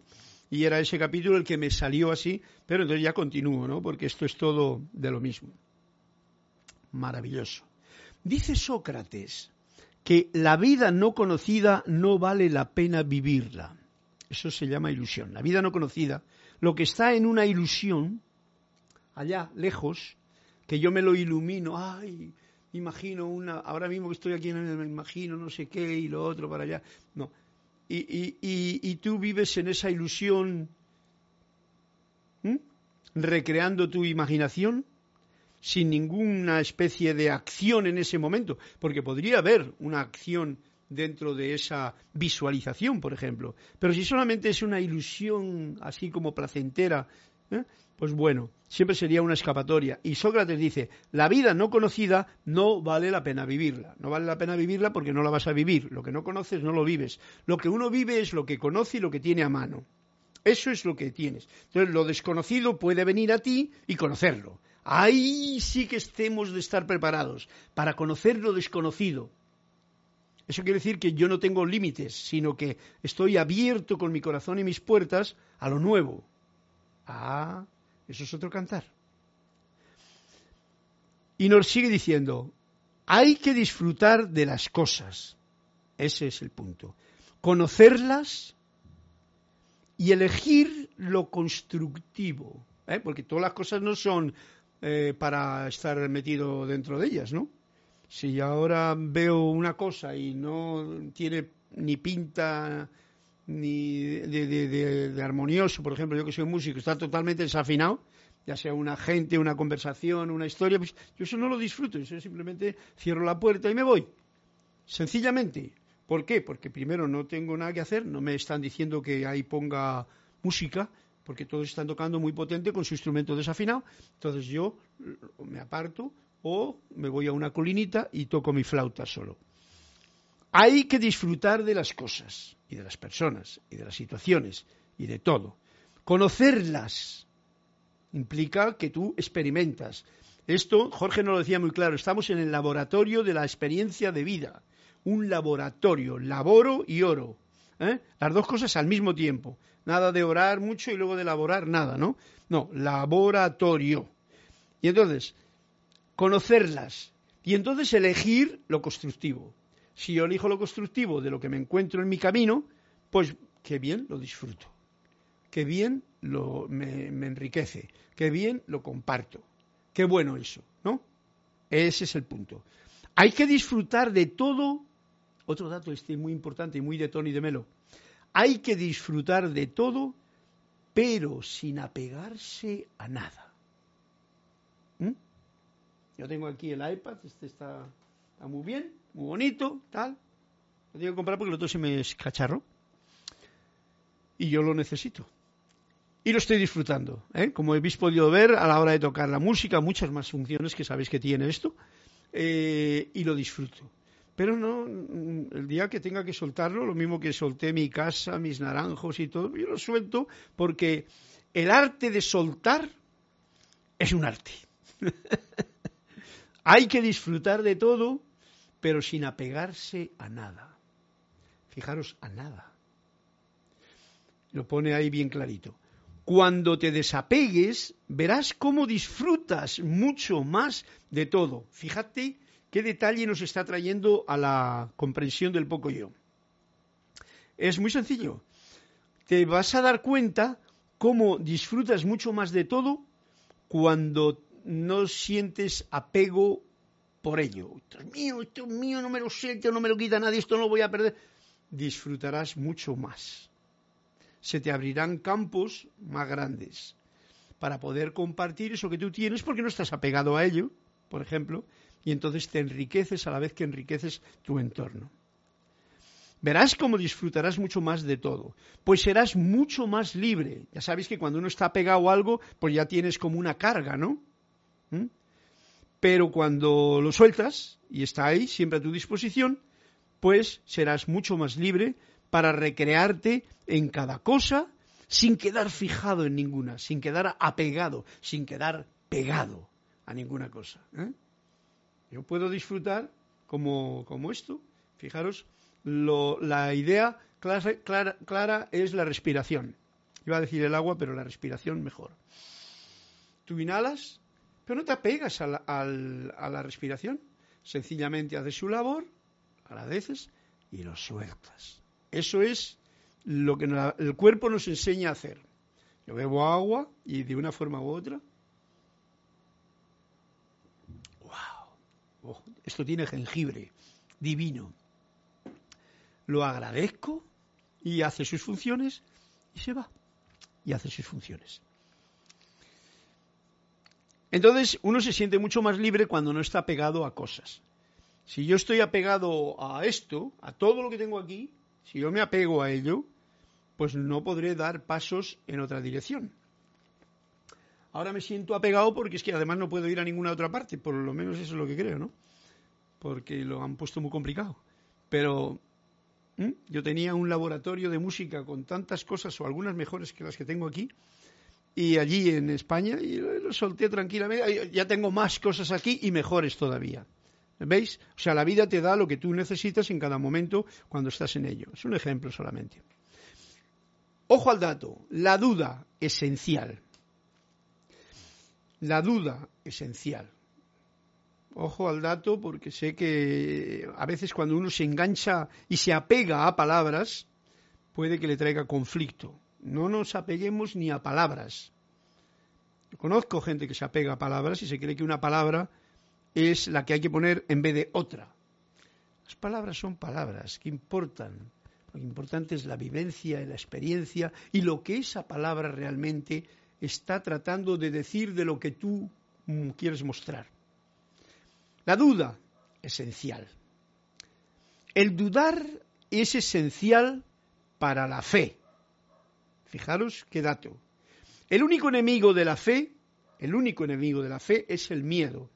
Y era ese capítulo el que me salió así, pero entonces ya continúo, ¿no? Porque esto es todo de lo mismo. Maravilloso. Dice Sócrates, que la vida no conocida no vale la pena vivirla. Eso se llama ilusión. La vida no conocida, lo que está en una ilusión, allá, lejos, que yo me lo ilumino, ay, imagino una, ahora mismo que estoy aquí, me imagino no sé qué y lo otro para allá. No. Y, y, y, tú vives en esa ilusión, recreando tu imaginación, sin ninguna especie de acción en ese momento, porque podría haber una acción dentro de esa visualización, por ejemplo. Pero si solamente es una ilusión así como placentera, ¿eh? pues bueno, siempre sería una escapatoria. Y Sócrates dice, la vida no conocida no vale la pena vivirla. No vale la pena vivirla porque no la vas a vivir. Lo que no conoces no lo vives. Lo que uno vive es lo que conoce y lo que tiene a mano. Eso es lo que tienes. Entonces, lo desconocido puede venir a ti y conocerlo. Ahí sí que estemos de estar preparados para conocer lo desconocido. Eso quiere decir que yo no tengo límites, sino que estoy abierto con mi corazón y mis puertas a lo nuevo. Ah, eso es otro cantar. Y nos sigue diciendo, hay que disfrutar de las cosas. Ese es el punto. Conocerlas y elegir lo constructivo. ¿eh? Porque todas las cosas no son eh, para estar metido dentro de ellas, ¿no? Si ahora veo una cosa y no tiene ni pinta ni de, armonioso, por ejemplo, yo que soy músico, está totalmente desafinado, ya sea una gente, una conversación, una historia, pues yo eso no lo disfruto, yo simplemente cierro la puerta y me voy. Sencillamente. ¿Por qué? Porque primero no tengo nada que hacer, no me están diciendo que ahí ponga música, porque todos están tocando muy potente con su instrumento desafinado. Entonces yo me aparto o me voy a una colinita y toco mi flauta solo. Hay que disfrutar de las cosas y de las personas y de las situaciones y de todo. Conocerlas implica que tú experimentas. Esto, Jorge nos lo decía muy claro, estamos en el laboratorio de la experiencia de vida. Un laboratorio, laboro y oro. ¿Eh? Las dos cosas al mismo tiempo. Nada de orar mucho y luego de elaborar nada, ¿no? No, laboratorio. Y entonces, conocerlas. Y entonces elegir lo constructivo. Si yo elijo lo constructivo de lo que me encuentro en mi camino, pues qué bien lo disfruto. Qué bien lo, me, me enriquece. Qué bien lo comparto. Qué bueno eso, ¿no? Ese es el punto. Hay que disfrutar de todo otro dato este muy importante y muy de Tony de Melo. Hay que disfrutar de todo, pero sin apegarse a nada. ¿Mm? Yo tengo aquí el iPad, este está, muy bien, muy bonito, tal. Lo tengo que comprar porque el otro se me escacharro. Y yo lo necesito. Y lo estoy disfrutando. ¿eh? Como habéis podido ver a la hora de tocar la música, muchas más funciones que sabéis que tiene esto. eh, y lo disfruto. Pero no, el día que tenga que soltarlo, lo mismo que solté mi casa, mis naranjos y todo, yo lo suelto porque el arte de soltar es un arte. <laughs> Hay que disfrutar de todo, pero sin apegarse a nada. Fijaros, a nada. Lo pone ahí bien clarito. Cuando te desapegues, verás cómo disfrutas mucho más de todo. Fíjate qué detalle nos está trayendo a la comprensión del poco yo. Es muy sencillo. Te vas a dar cuenta cómo disfrutas mucho más de todo cuando no sientes apego por ello. Esto es mío, esto es mío, no me lo sé, no me lo quita nadie, esto no lo voy a perder. Disfrutarás mucho más. Se te abrirán campos más grandes para poder compartir eso que tú tienes porque no estás apegado a ello, por ejemplo, y entonces te enriqueces a la vez que enriqueces tu entorno. Verás cómo disfrutarás mucho más de todo, pues serás mucho más libre. Ya sabéis que cuando uno está pegado a algo, pues ya tienes como una carga, ¿no? ¿Mm? Pero cuando lo sueltas y está ahí, siempre a tu disposición, pues serás mucho más libre para recrearte en cada cosa sin quedar fijado en ninguna, sin quedar apegado, sin quedar pegado a ninguna cosa. ¿eh? Yo puedo disfrutar como, como esto. Fijaros, la idea clara, es la respiración. Iba a decir el agua, pero la respiración mejor. Tú inhalas, pero no te apegas a la, a la respiración. Sencillamente haces su labor, agradeces y lo sueltas. Eso es lo que el cuerpo nos enseña a hacer. Yo bebo agua y de una forma u otra esto tiene jengibre, divino. Lo agradezco y hace sus funciones y se va. Y hace sus funciones. Entonces uno se siente mucho más libre cuando no está pegado a cosas. Si yo estoy apegado a esto, a todo lo que tengo aquí, si yo me apego a ello, pues no podré dar pasos en otra dirección. Ahora me siento apegado porque es que además no puedo ir a ninguna otra parte, por lo menos eso es lo que creo, ¿no? porque lo han puesto muy complicado. Pero yo tenía un laboratorio de música con tantas cosas, o algunas mejores que las que tengo aquí, y allí en España, y lo, solté tranquilamente. Ya tengo más cosas aquí y mejores todavía. ¿Veis? O sea, la vida te da lo que tú necesitas en cada momento cuando estás en ello. Es un ejemplo solamente. Ojo al dato, la duda esencial. La duda esencial. Ojo al dato porque sé que a veces cuando uno se engancha y se apega a palabras, puede que le traiga conflicto. No nos apeguemos ni a palabras. conozco gente que se apega a palabras y se cree que una palabra es la que hay que poner en vez de otra. Las palabras son palabras que importan. Lo importante es la vivencia, la experiencia y lo que esa palabra realmente está tratando de decir de lo que tú mm, quieres mostrar. La duda, esencial. El dudar es esencial para la fe. Fijaros qué dato. El único enemigo de la fe, el único enemigo de la fe es el miedo.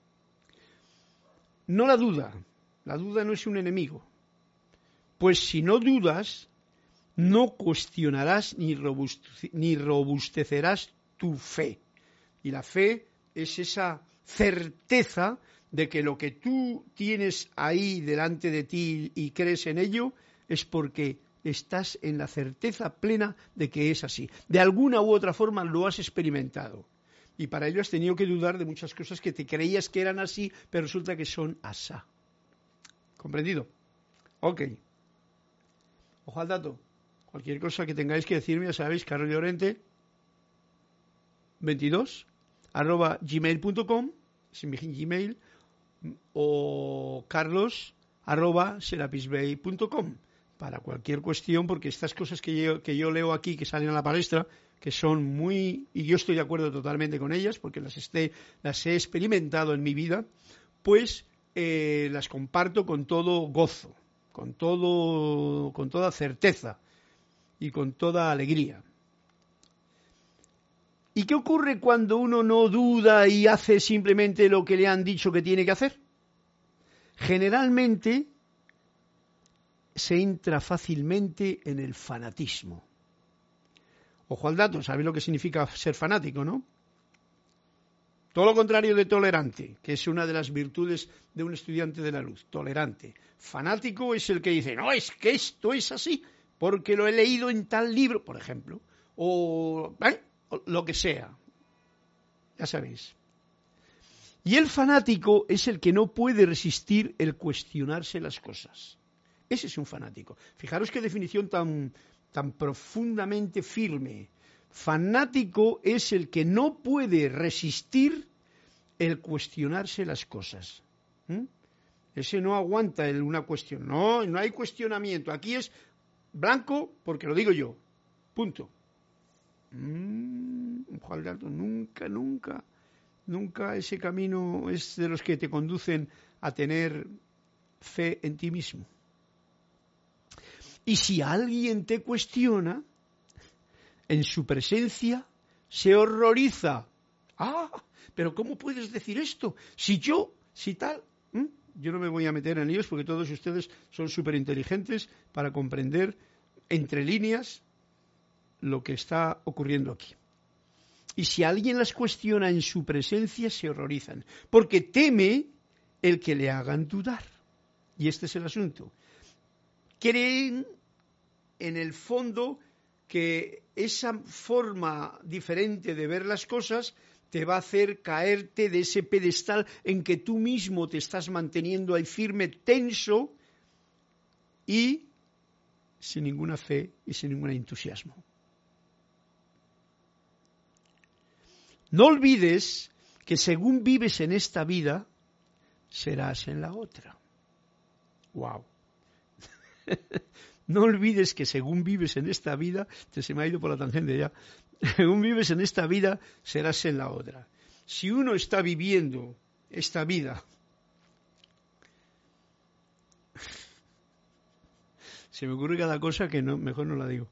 No la duda. La duda no es un enemigo. Pues si no dudas, no cuestionarás ni, ni robustecerás tu fe. Y la fe es esa certeza de que lo que tú tienes ahí delante de ti y crees en ello es porque estás en la certeza plena de que es así. De alguna u otra forma lo has experimentado. Y para ello has tenido que dudar de muchas cosas que te creías que eran así, pero resulta que son asá. ¿Comprendido? Ok. Ojo al dato. Cualquier cosa que tengáis que decirme, ya sabéis, Carlos Llorente 22 arroba gmail.com, mi Gmail, o carlos arroba para cualquier cuestión, porque estas cosas que yo, que yo leo aquí, que salen a la palestra, que son muy, y yo estoy de acuerdo totalmente con ellas, porque las, las he experimentado en mi vida, pues eh, las comparto con todo gozo, con, todo, con toda certeza y con toda alegría. ¿Y qué ocurre cuando uno no duda y hace simplemente lo que le han dicho que tiene que hacer? generalmente se entra fácilmente en el fanatismo. Ojo al dato, ¿sabéis lo que significa ser fanático, no? Todo lo contrario de tolerante, que es una de las virtudes de un estudiante de la luz, tolerante. Fanático es el que dice, no, es que esto es así, porque lo he leído en tal libro, por ejemplo, o, ¿eh? Lo que sea. Ya sabéis. Y el fanático es el que no puede resistir el cuestionarse las cosas. Ese es un fanático. Fijaros qué definición tan, tan profundamente firme. Fanático es el que no puede resistir el cuestionarse las cosas. ¿Mm? Ese no aguanta el, una cuestión. No, no hay cuestionamiento. Aquí es blanco porque lo digo yo. Punto. Mm, nunca, nunca, nunca ese camino es de los que te conducen a tener fe en ti mismo. Y si alguien te cuestiona, en su presencia se horroriza. Ah, pero ¿cómo puedes decir esto? Si yo, si tal, yo no me voy a meter en ellos porque todos ustedes son súper inteligentes para comprender entre líneas lo que está ocurriendo aquí. Y si alguien las cuestiona en su presencia, se horrorizan, porque teme el que le hagan dudar. Y este es el asunto creen en el fondo que esa forma diferente de ver las cosas te va a hacer caerte de ese pedestal en que tú mismo te estás manteniendo ahí firme, tenso y sin ninguna fe y sin ningún entusiasmo. No olvides que según vives en esta vida, serás en la otra. Wow. <laughs> no olvides que según vives en esta vida, se me ha ido por la tangente ya, <laughs> según vives en esta vida, serás en la otra. Si uno está viviendo esta vida, <laughs> se me ocurre cada cosa que no, mejor no la digo.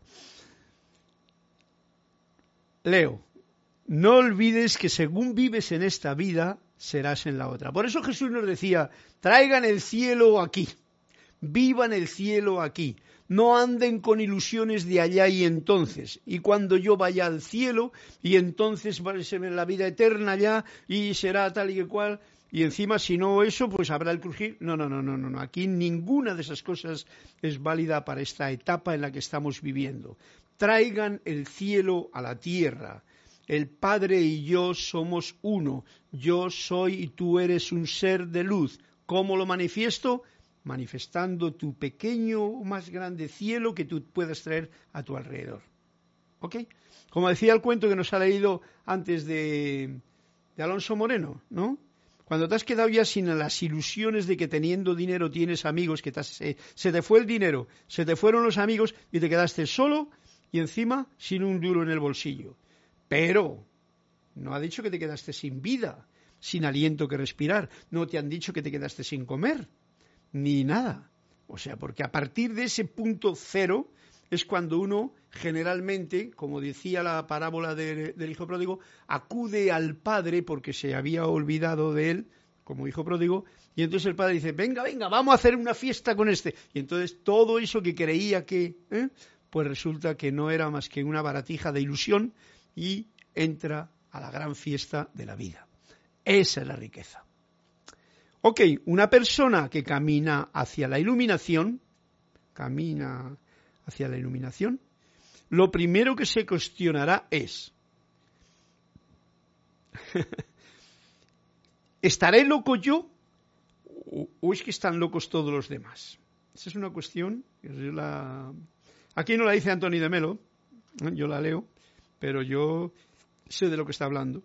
Leo, no olvides que según vives en esta vida, serás en la otra. Por eso Jesús nos decía, traigan el cielo aquí vivan el cielo aquí, no anden con ilusiones de allá y entonces. Y cuando yo vaya al cielo, y entonces va a ser la vida eterna ya, y será tal y que cual, y encima si no eso, pues habrá el crujir. No, no, no, no, no, no. Aquí ninguna de esas cosas es válida para esta etapa en la que estamos viviendo. Traigan el cielo a la tierra. El Padre y yo somos uno. Yo soy y tú eres un ser de luz. ¿Cómo lo manifiesto? manifestando tu pequeño o más grande cielo que tú puedas traer a tu alrededor. ¿Ok? Como decía el cuento que nos ha leído antes de, Alonso Moreno, ¿no? Cuando te has quedado ya sin las ilusiones de que teniendo dinero tienes amigos, que se, se te fue el dinero, se te fueron los amigos y te quedaste solo y encima sin un duro en el bolsillo. Pero no ha dicho que te quedaste sin vida, sin aliento que respirar, no te han dicho que te quedaste sin comer ni nada. O sea, porque a partir de ese punto cero es cuando uno generalmente, como decía la parábola del hijo pródigo, acude al padre porque se había olvidado de él como hijo pródigo, y entonces el padre dice, venga, venga, vamos a hacer una fiesta con este. Y entonces todo eso que creía que, ¿eh? pues resulta que no era más que una baratija de ilusión y entra a la gran fiesta de la vida. Esa es la riqueza. Ok, una persona que camina hacia la iluminación, camina hacia la iluminación, lo primero que se cuestionará es, <laughs> ¿estaré loco yo o, es que están locos todos los demás? Esa es una cuestión, aquí no la dice Antonio de Melo, ¿eh? yo la leo, pero yo sé de lo que está hablando.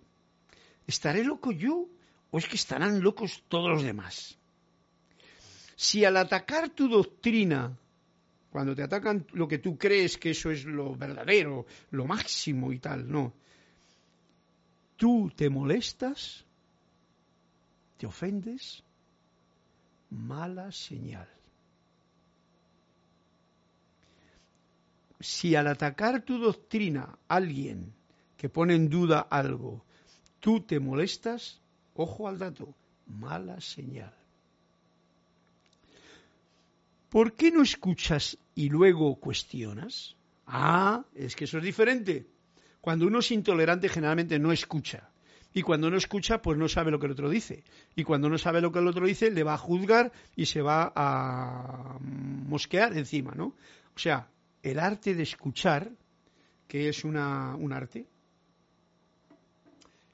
¿Estaré loco yo ¿O es que estarán locos todos los demás? Si al atacar tu doctrina, cuando te atacan lo que tú crees que eso es lo verdadero, lo máximo y tal, no, tú te molestas, te ofendes, mala señal. Si al atacar tu doctrina alguien que pone en duda algo, tú te molestas, Ojo al dato, mala señal. ¿Por qué no escuchas y luego cuestionas? Ah, es que eso es diferente. Cuando uno es intolerante generalmente no escucha. Y cuando no escucha, pues no sabe lo que el otro dice. Y cuando no sabe lo que el otro dice, le va a juzgar y se va a mosquear encima, ¿no? O sea, el arte de escuchar, que es una, un arte,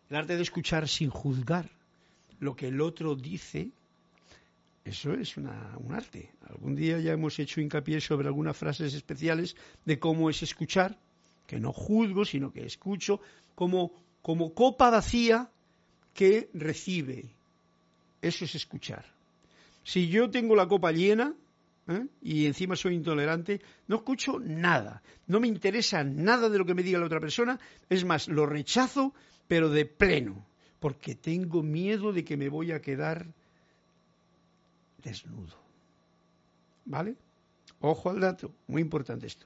el arte de escuchar sin juzgar lo que el otro dice, eso es un arte. Algún día ya hemos hecho hincapié sobre algunas frases especiales de cómo es escuchar, que no juzgo, sino que escucho, como como copa vacía que recibe. Eso es escuchar. Si yo tengo la copa llena ¿eh? y encima soy intolerante, no escucho nada. No me interesa nada de lo que me diga la otra persona. Es más, lo rechazo, pero de pleno, porque tengo miedo de que me voy a quedar desnudo. ¿Vale? Ojo al dato, muy importante esto.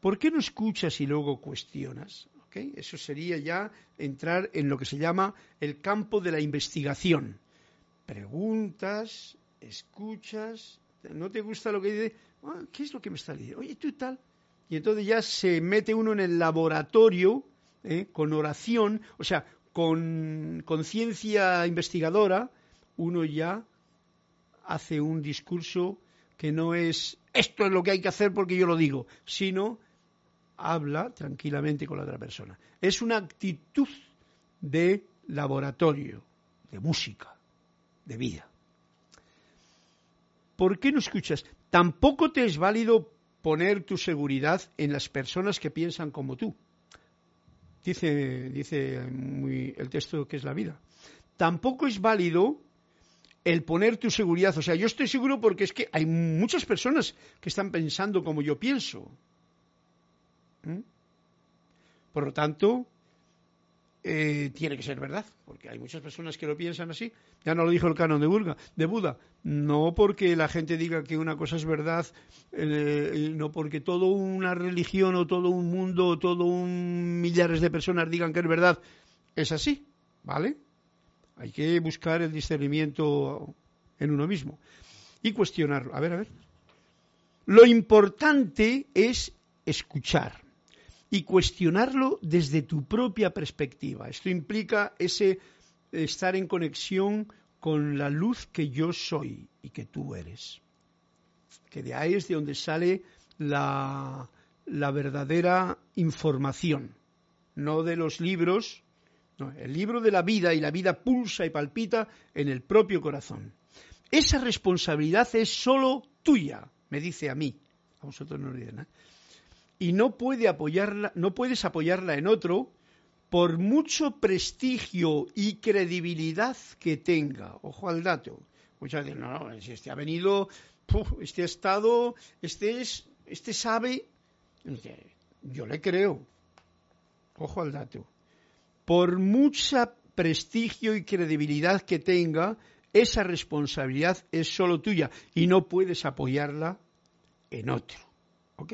¿Por qué no escuchas y luego cuestionas? Eso sería ya entrar en lo que se llama el campo de la investigación. Preguntas, escuchas, no te gusta lo que dice, ah, ¿qué es lo que me está diciendo? Oye, tú tal. Y entonces ya se mete uno en el laboratorio ¿eh? con oración, o sea, con conciencia investigadora, uno ya hace un discurso que no es esto es lo que hay que hacer porque yo lo digo, sino habla tranquilamente con la otra persona. Es una actitud de laboratorio, de música, de vida. ¿Por qué no escuchas? Tampoco te es válido poner tu seguridad en las personas que piensan como tú. Dice, dice el texto que es la vida. Tampoco es válido el poner tu seguridad. O sea, yo estoy seguro porque es que hay muchas personas que están pensando como yo pienso. ¿Mm? Por lo tanto, eh, tiene que ser verdad, porque hay muchas personas que lo piensan así. Ya no lo dijo el canon de, Buda. No porque la gente diga que una cosa es verdad, eh, no porque toda una religión o todo un mundo o todo un millares de personas digan que es verdad. Es así, ¿vale? Hay que buscar el discernimiento en uno mismo y cuestionarlo. A ver, a ver. Lo importante es escuchar y cuestionarlo desde tu propia perspectiva. Esto implica ese estar en conexión con la luz que yo soy y que tú eres. Que de ahí es de donde sale la, la verdadera información, no de los libros, el libro de la vida y la vida pulsa y palpita en el propio corazón. Esa responsabilidad es solo tuya, me dice a mí. A vosotros no dicen, ¿eh? Y no, puede apoyarla, no puedes apoyarla en otro por mucho prestigio y credibilidad que tenga. Ojo al dato. Muchas veces, no, no, si este ha venido, este ha estado, este, es, este sabe, yo le creo. Ojo al dato. Por mucho prestigio y credibilidad que tenga, esa responsabilidad es solo tuya y no puedes apoyarla en otro. ¿Ok?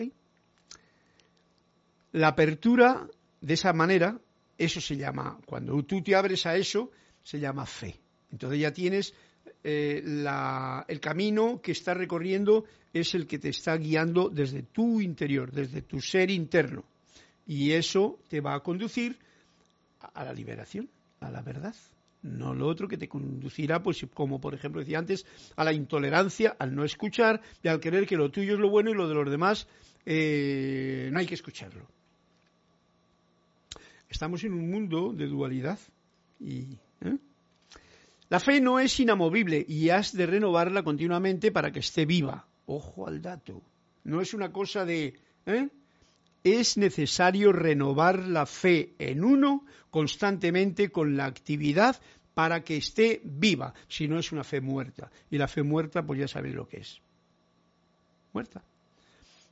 La apertura de esa manera, eso se llama, cuando tú te abres a eso, se llama fe. Entonces ya tienes eh, el camino que estás recorriendo es el que te está guiando desde tu interior, desde tu ser interno. Y eso te va a conducir a la liberación, a la verdad. No lo otro que te conducirá, pues como por ejemplo decía antes, a la intolerancia, al no escuchar y al creer que lo tuyo es lo bueno y lo de los demás eh, no hay que escucharlo. Estamos en un mundo de dualidad. Y, ¿eh? La fe no es inamovible y has de renovarla continuamente para que esté viva. Ojo al dato. No es una cosa de... ¿eh? Es necesario renovar la fe en uno constantemente con la actividad para que esté viva, si no es una fe muerta. Y la fe muerta, pues ya sabéis lo que es. Muerta.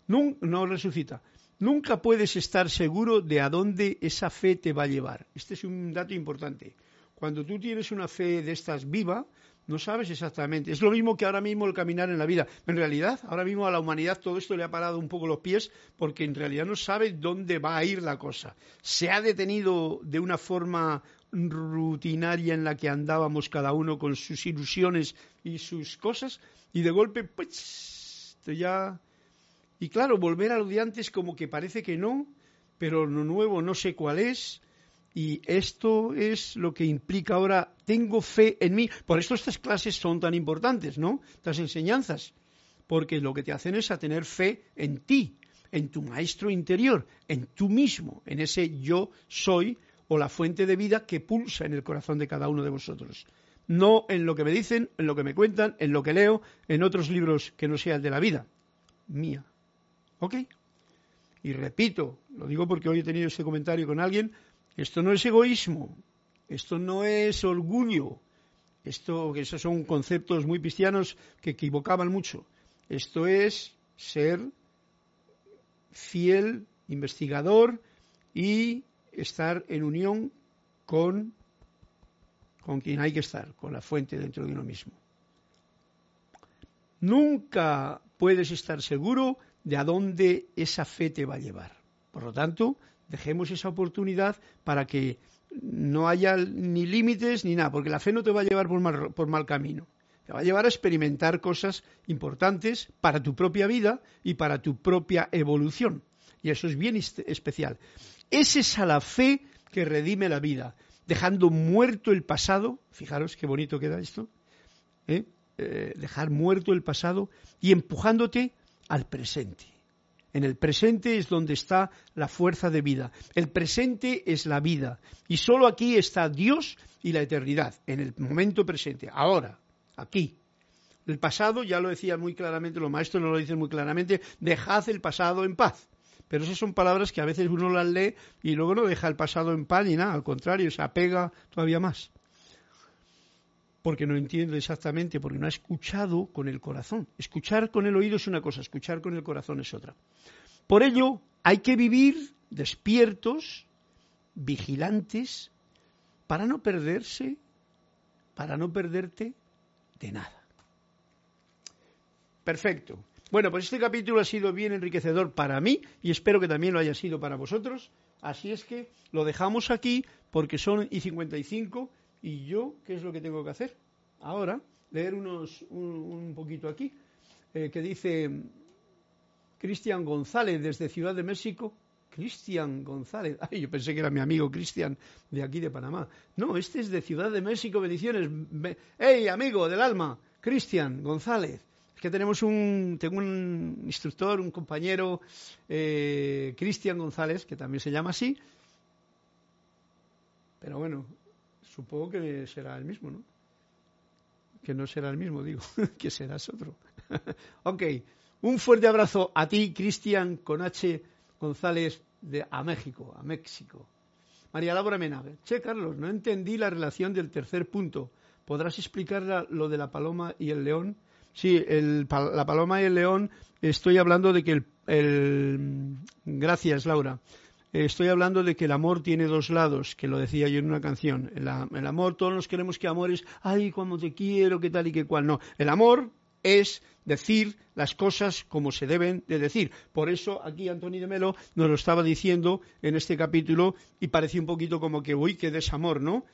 No, no resucita nunca puedes estar seguro de a dónde esa fe te va a llevar. Este es un dato importante. Cuando tú tienes una fe de estas viva, no sabes exactamente. Es lo mismo que ahora mismo el caminar en la vida. En realidad, ahora mismo a la humanidad todo esto le ha parado un poco los pies porque en realidad no sabe dónde va a ir la cosa. Se ha detenido de una forma rutinaria en la que andábamos cada uno con sus ilusiones y sus cosas y de golpe pues ya... Y claro, volver a lo de antes como que parece que no, pero lo nuevo no sé cuál es. Y esto es lo que implica ahora, tengo fe en mí. Por esto estas clases son tan importantes, ¿no? Estas enseñanzas. Porque lo que te hacen es a tener fe en ti, en tu maestro interior, en tú mismo, en ese yo soy o la fuente de vida que pulsa en el corazón de cada uno de vosotros. No en lo que me dicen, en lo que me cuentan, en lo que leo, en otros libros que no sea el de la vida mía. ¿Ok? Y repito, lo digo porque hoy he tenido ese comentario con alguien, esto no es egoísmo, esto no es orgullo, esto esos son conceptos muy cristianos que equivocaban mucho. Esto es ser fiel investigador y estar en unión con, con quien hay que estar, con la fuente dentro de uno mismo. Nunca puedes estar seguro de a dónde esa fe te va a llevar. Por lo tanto, dejemos esa oportunidad para que no haya ni límites ni nada, porque la fe no te va a llevar por mal, por mal camino. Te va a llevar a experimentar cosas importantes para tu propia vida y para tu propia evolución. Y eso es bien especial. Es esa la fe que redime la vida, dejando muerto el pasado. Fijaros qué bonito queda esto. ¿eh? Eh, dejar muerto el pasado y empujándote al presente. En el presente es donde está la fuerza de vida. El presente es la vida. Y solo aquí está Dios y la eternidad, en el momento presente, ahora, aquí. El pasado, ya lo decía muy claramente, los maestros no lo dicen muy claramente, dejad el pasado en paz. Pero esas son palabras que a veces uno las lee y luego no deja el pasado en paz ni nada, al contrario, se apega todavía más porque no entiende exactamente, porque no ha escuchado con el corazón. Escuchar con el oído es una cosa, escuchar con el corazón es otra. Por ello, hay que vivir despiertos, vigilantes, para no perderse, para no perderte de nada. Perfecto. Bueno, pues este capítulo ha sido bien enriquecedor para mí y espero que también lo haya sido para vosotros. Así es que lo dejamos aquí porque son y 55 ¿Y yo qué es lo que tengo que hacer? Ahora, leer unos, un, poquito aquí, eh, que dice Cristian González desde Ciudad de México. Cristian González. Ay, yo pensé que era mi amigo Cristian de aquí de Panamá. No, este es de Ciudad de México. Bendiciones. ¡Hey, amigo del alma! Cristian González. Es que tenemos un, tengo un instructor, un compañero, eh, Cristian González, que también se llama así. Pero bueno, Supongo que será el mismo, ¿no? Que no será el mismo, digo, <laughs> que serás otro. <laughs> ok, un fuerte abrazo a ti, Cristian, con H. González, de, a México, a México. María Laura Menave. Che, Carlos, no entendí la relación del tercer punto. ¿Podrás explicar lo de la paloma y el león? Sí, la paloma y el león, estoy hablando de que el gracias, Laura estoy hablando de que el amor tiene dos lados, que lo decía yo en una canción. El, amor, todos nos queremos que amor es, ay, cuando te quiero, qué tal y qué cual. No, el amor es decir las cosas como se deben de decir. Por eso aquí Antonio de Melo nos lo estaba diciendo en este capítulo y parece un poquito como que, uy, qué desamor, ¿no?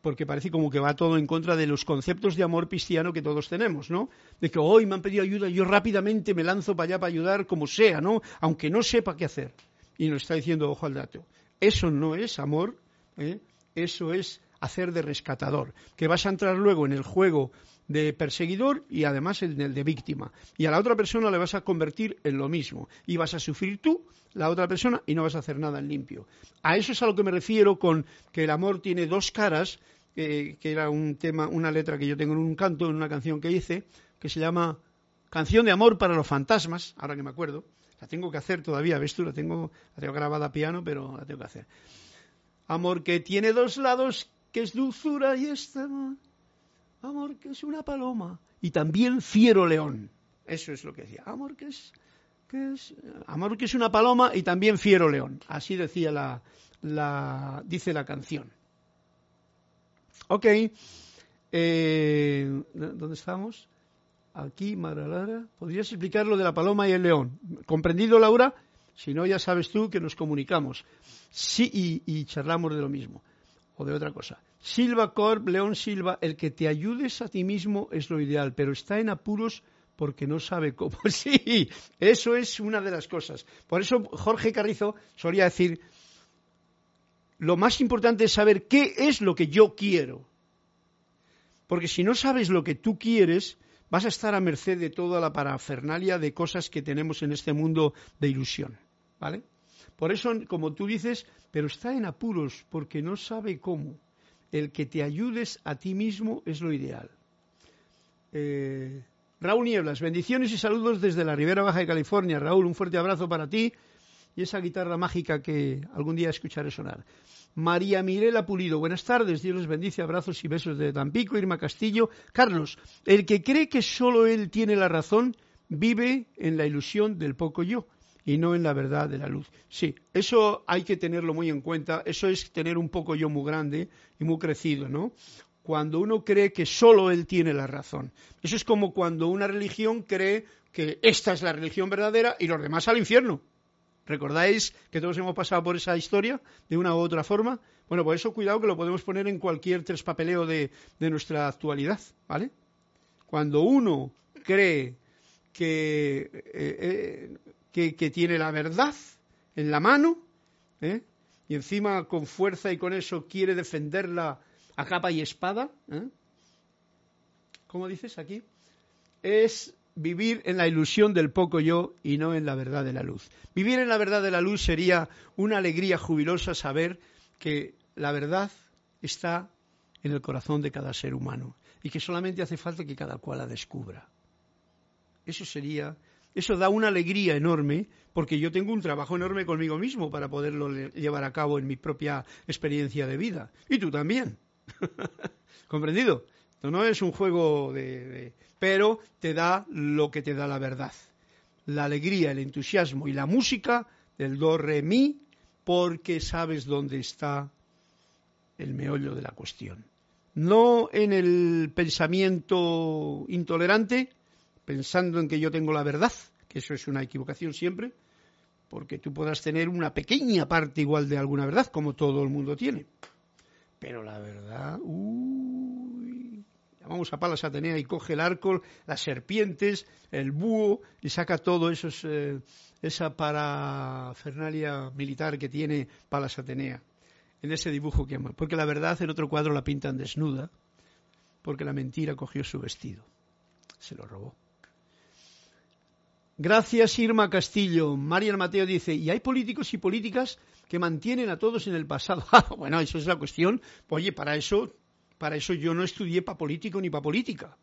porque parece como que va todo en contra de los conceptos de amor cristiano que todos tenemos, ¿no? De que hoy me han pedido ayuda, yo rápidamente me lanzo para allá para ayudar como sea, ¿no? Aunque no sepa qué hacer y nos está diciendo ojo al dato. Eso no es amor, ¿eh? eso es hacer de rescatador, que vas a entrar luego en el juego de perseguidor y además en el de víctima. Y a la otra persona le vas a convertir en lo mismo. Y vas a sufrir tú, la otra persona, y no vas a hacer nada en limpio. A eso es a lo que me refiero con que el amor tiene dos caras, que era un tema, una letra que yo tengo en un canto, en una canción que hice, que se llama Canción de Amor para los Fantasmas, ahora que me acuerdo, la tengo que hacer todavía, ¿ves tú? La tengo, grabada a piano, pero la tengo que hacer. Amor que tiene dos lados, que es dulzura y este Amor que es una paloma. Y también fiero león. Eso es lo que decía. Amor que es, que es, amor que es una paloma y también fiero león. Así decía la, la dice la canción. Ok. Eh, ¿Dónde estamos? Aquí, Maralara. ¿Podrías explicar lo de la paloma y el león? ¿Comprendido, Laura? Si no, ya sabes tú que nos comunicamos. Sí, y, charlamos de lo mismo. O de otra cosa. Silva Corp, León Silva, el que te ayudes a ti mismo es lo ideal, pero está en apuros porque no sabe cómo. <laughs> Sí, eso es una de las cosas. Por eso Jorge Carrizo solía decir, lo más importante es saber qué es lo que yo quiero. Porque si no sabes lo que tú quieres, vas a estar a merced de toda la parafernalia de cosas que tenemos en este mundo de ilusión. ¿Vale? Por eso, como tú dices, pero está en apuros porque no sabe cómo. El que te ayudes a ti mismo es lo ideal. Eh, Raúl Nieblas, bendiciones y saludos desde la Ribera Baja de California. Raúl, un fuerte abrazo para ti y esa guitarra mágica que algún día escucharé sonar. María Mirela Pulido, buenas tardes, Dios les bendice, abrazos y besos de Tampico, Irma Castillo. Carlos, el que cree que solo él tiene la razón vive en la ilusión del poco yo y no en la verdad de la luz. Sí, eso hay que tenerlo muy en cuenta, eso es tener un poco yo muy grande y muy crecido, ¿no? Cuando uno cree que solo él tiene la razón. Eso es como cuando una religión cree que esta es la religión verdadera y los demás al infierno. ¿Recordáis que todos hemos pasado por esa historia de una u otra forma? Bueno, por eso cuidado que lo podemos poner en cualquier trespapeleo de, de nuestra actualidad, ¿vale? Cuando uno cree que eh, eh, que, tiene la verdad en la mano, ¿eh? y encima con fuerza y con eso quiere defenderla a capa y espada. ¿Cómo dices aquí? Es vivir en la ilusión del poco yo y no en la verdad de la luz. Vivir en la verdad de la luz sería una alegría jubilosa saber que la verdad está en el corazón de cada ser humano y que solamente hace falta que cada cual la descubra. Eso sería eso da una alegría enorme porque yo tengo un trabajo enorme conmigo mismo para poderlo llevar a cabo en mi propia experiencia de vida. Y tú también. <laughs> ¿Comprendido? No es un juego de, Pero te da lo que te da la verdad. La alegría, el entusiasmo y la música del do, re, mi, porque sabes dónde está el meollo de la cuestión. No en el pensamiento intolerante, pensando en que yo tengo la verdad, que eso es una equivocación siempre, porque tú podrás tener una pequeña parte igual de alguna verdad, como todo el mundo tiene. Pero la verdad, uy, llamamos a Palas Atenea y coge el arco, las serpientes, el búho y saca todo eso, eh, esa parafernalia militar que tiene Palas Atenea en ese dibujo que porque la verdad en otro cuadro la pintan desnuda, porque la mentira cogió su vestido, se lo robó. Gracias, Irma Castillo. María Mateo dice, y hay políticos y políticas que mantienen a todos en el pasado. <laughs> Bueno, eso es la cuestión. Oye, para eso, para eso yo no estudié para político ni para política.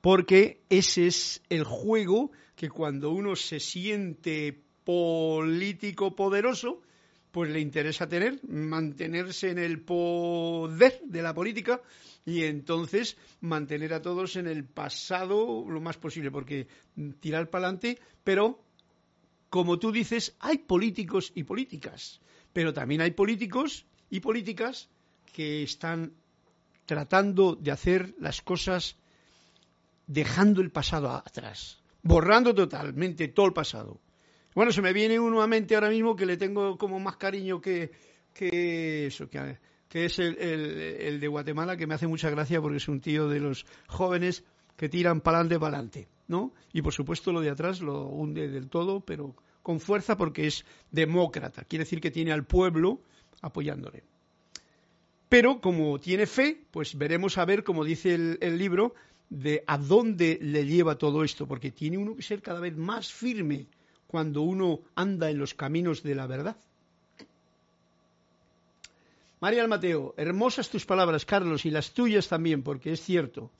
Porque ese es el juego que cuando uno se siente político poderoso, pues le interesa tener, mantenerse en el poder de la política y entonces mantener a todos en el pasado lo más posible, porque tirar para adelante, pero como tú dices, hay políticos y políticas, pero también hay políticos y políticas que están tratando de hacer las cosas dejando el pasado atrás, borrando totalmente todo el pasado. Bueno, se me viene uno a mente ahora mismo que le tengo como más cariño que, que eso, que que es el, de Guatemala, que me hace mucha gracia porque es un tío de los jóvenes que tiran para adelante, para adelante, ¿no? Y por supuesto lo de atrás lo hunde del todo, pero con fuerza porque es demócrata, quiere decir que tiene al pueblo apoyándole. Pero como tiene fe, pues veremos a ver, como dice el, libro, de a dónde le lleva todo esto, porque tiene uno que ser cada vez más firme cuando uno anda en los caminos de la verdad. María Mateo, hermosas tus palabras, Carlos, y las tuyas también, porque es cierto.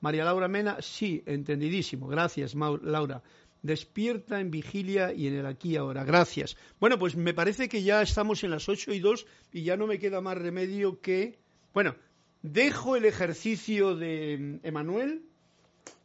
María Laura Mena, sí, entendidísimo. Gracias, Laura. Despierta en vigilia y en el aquí y ahora. Gracias. Bueno, pues me parece que ya estamos en las ocho y dos y ya no me queda más remedio que. Bueno, dejo el ejercicio de Emanuel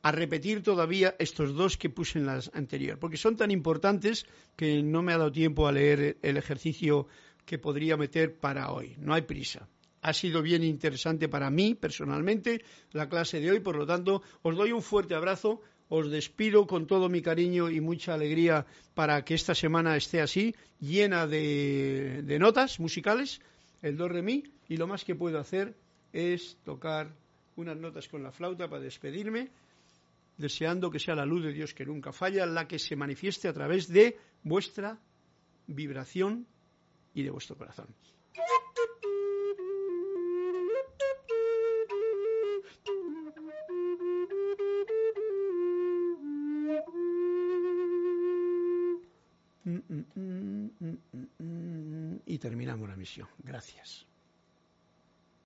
a repetir todavía estos dos que puse en las anteriores, porque son tan importantes que no me ha dado tiempo a leer el ejercicio que podría meter para hoy. No hay prisa. Ha sido bien interesante para mí personalmente la clase de hoy, por lo tanto, os doy un fuerte abrazo, os despido con todo mi cariño y mucha alegría para que esta semana esté así, llena de, notas musicales, el do re mi, y lo más que puedo hacer es tocar unas notas con la flauta para despedirme deseando que sea la luz de Dios que nunca falla la que se manifieste a través de vuestra vibración y de vuestro corazón. Y terminamos la misión. Gracias.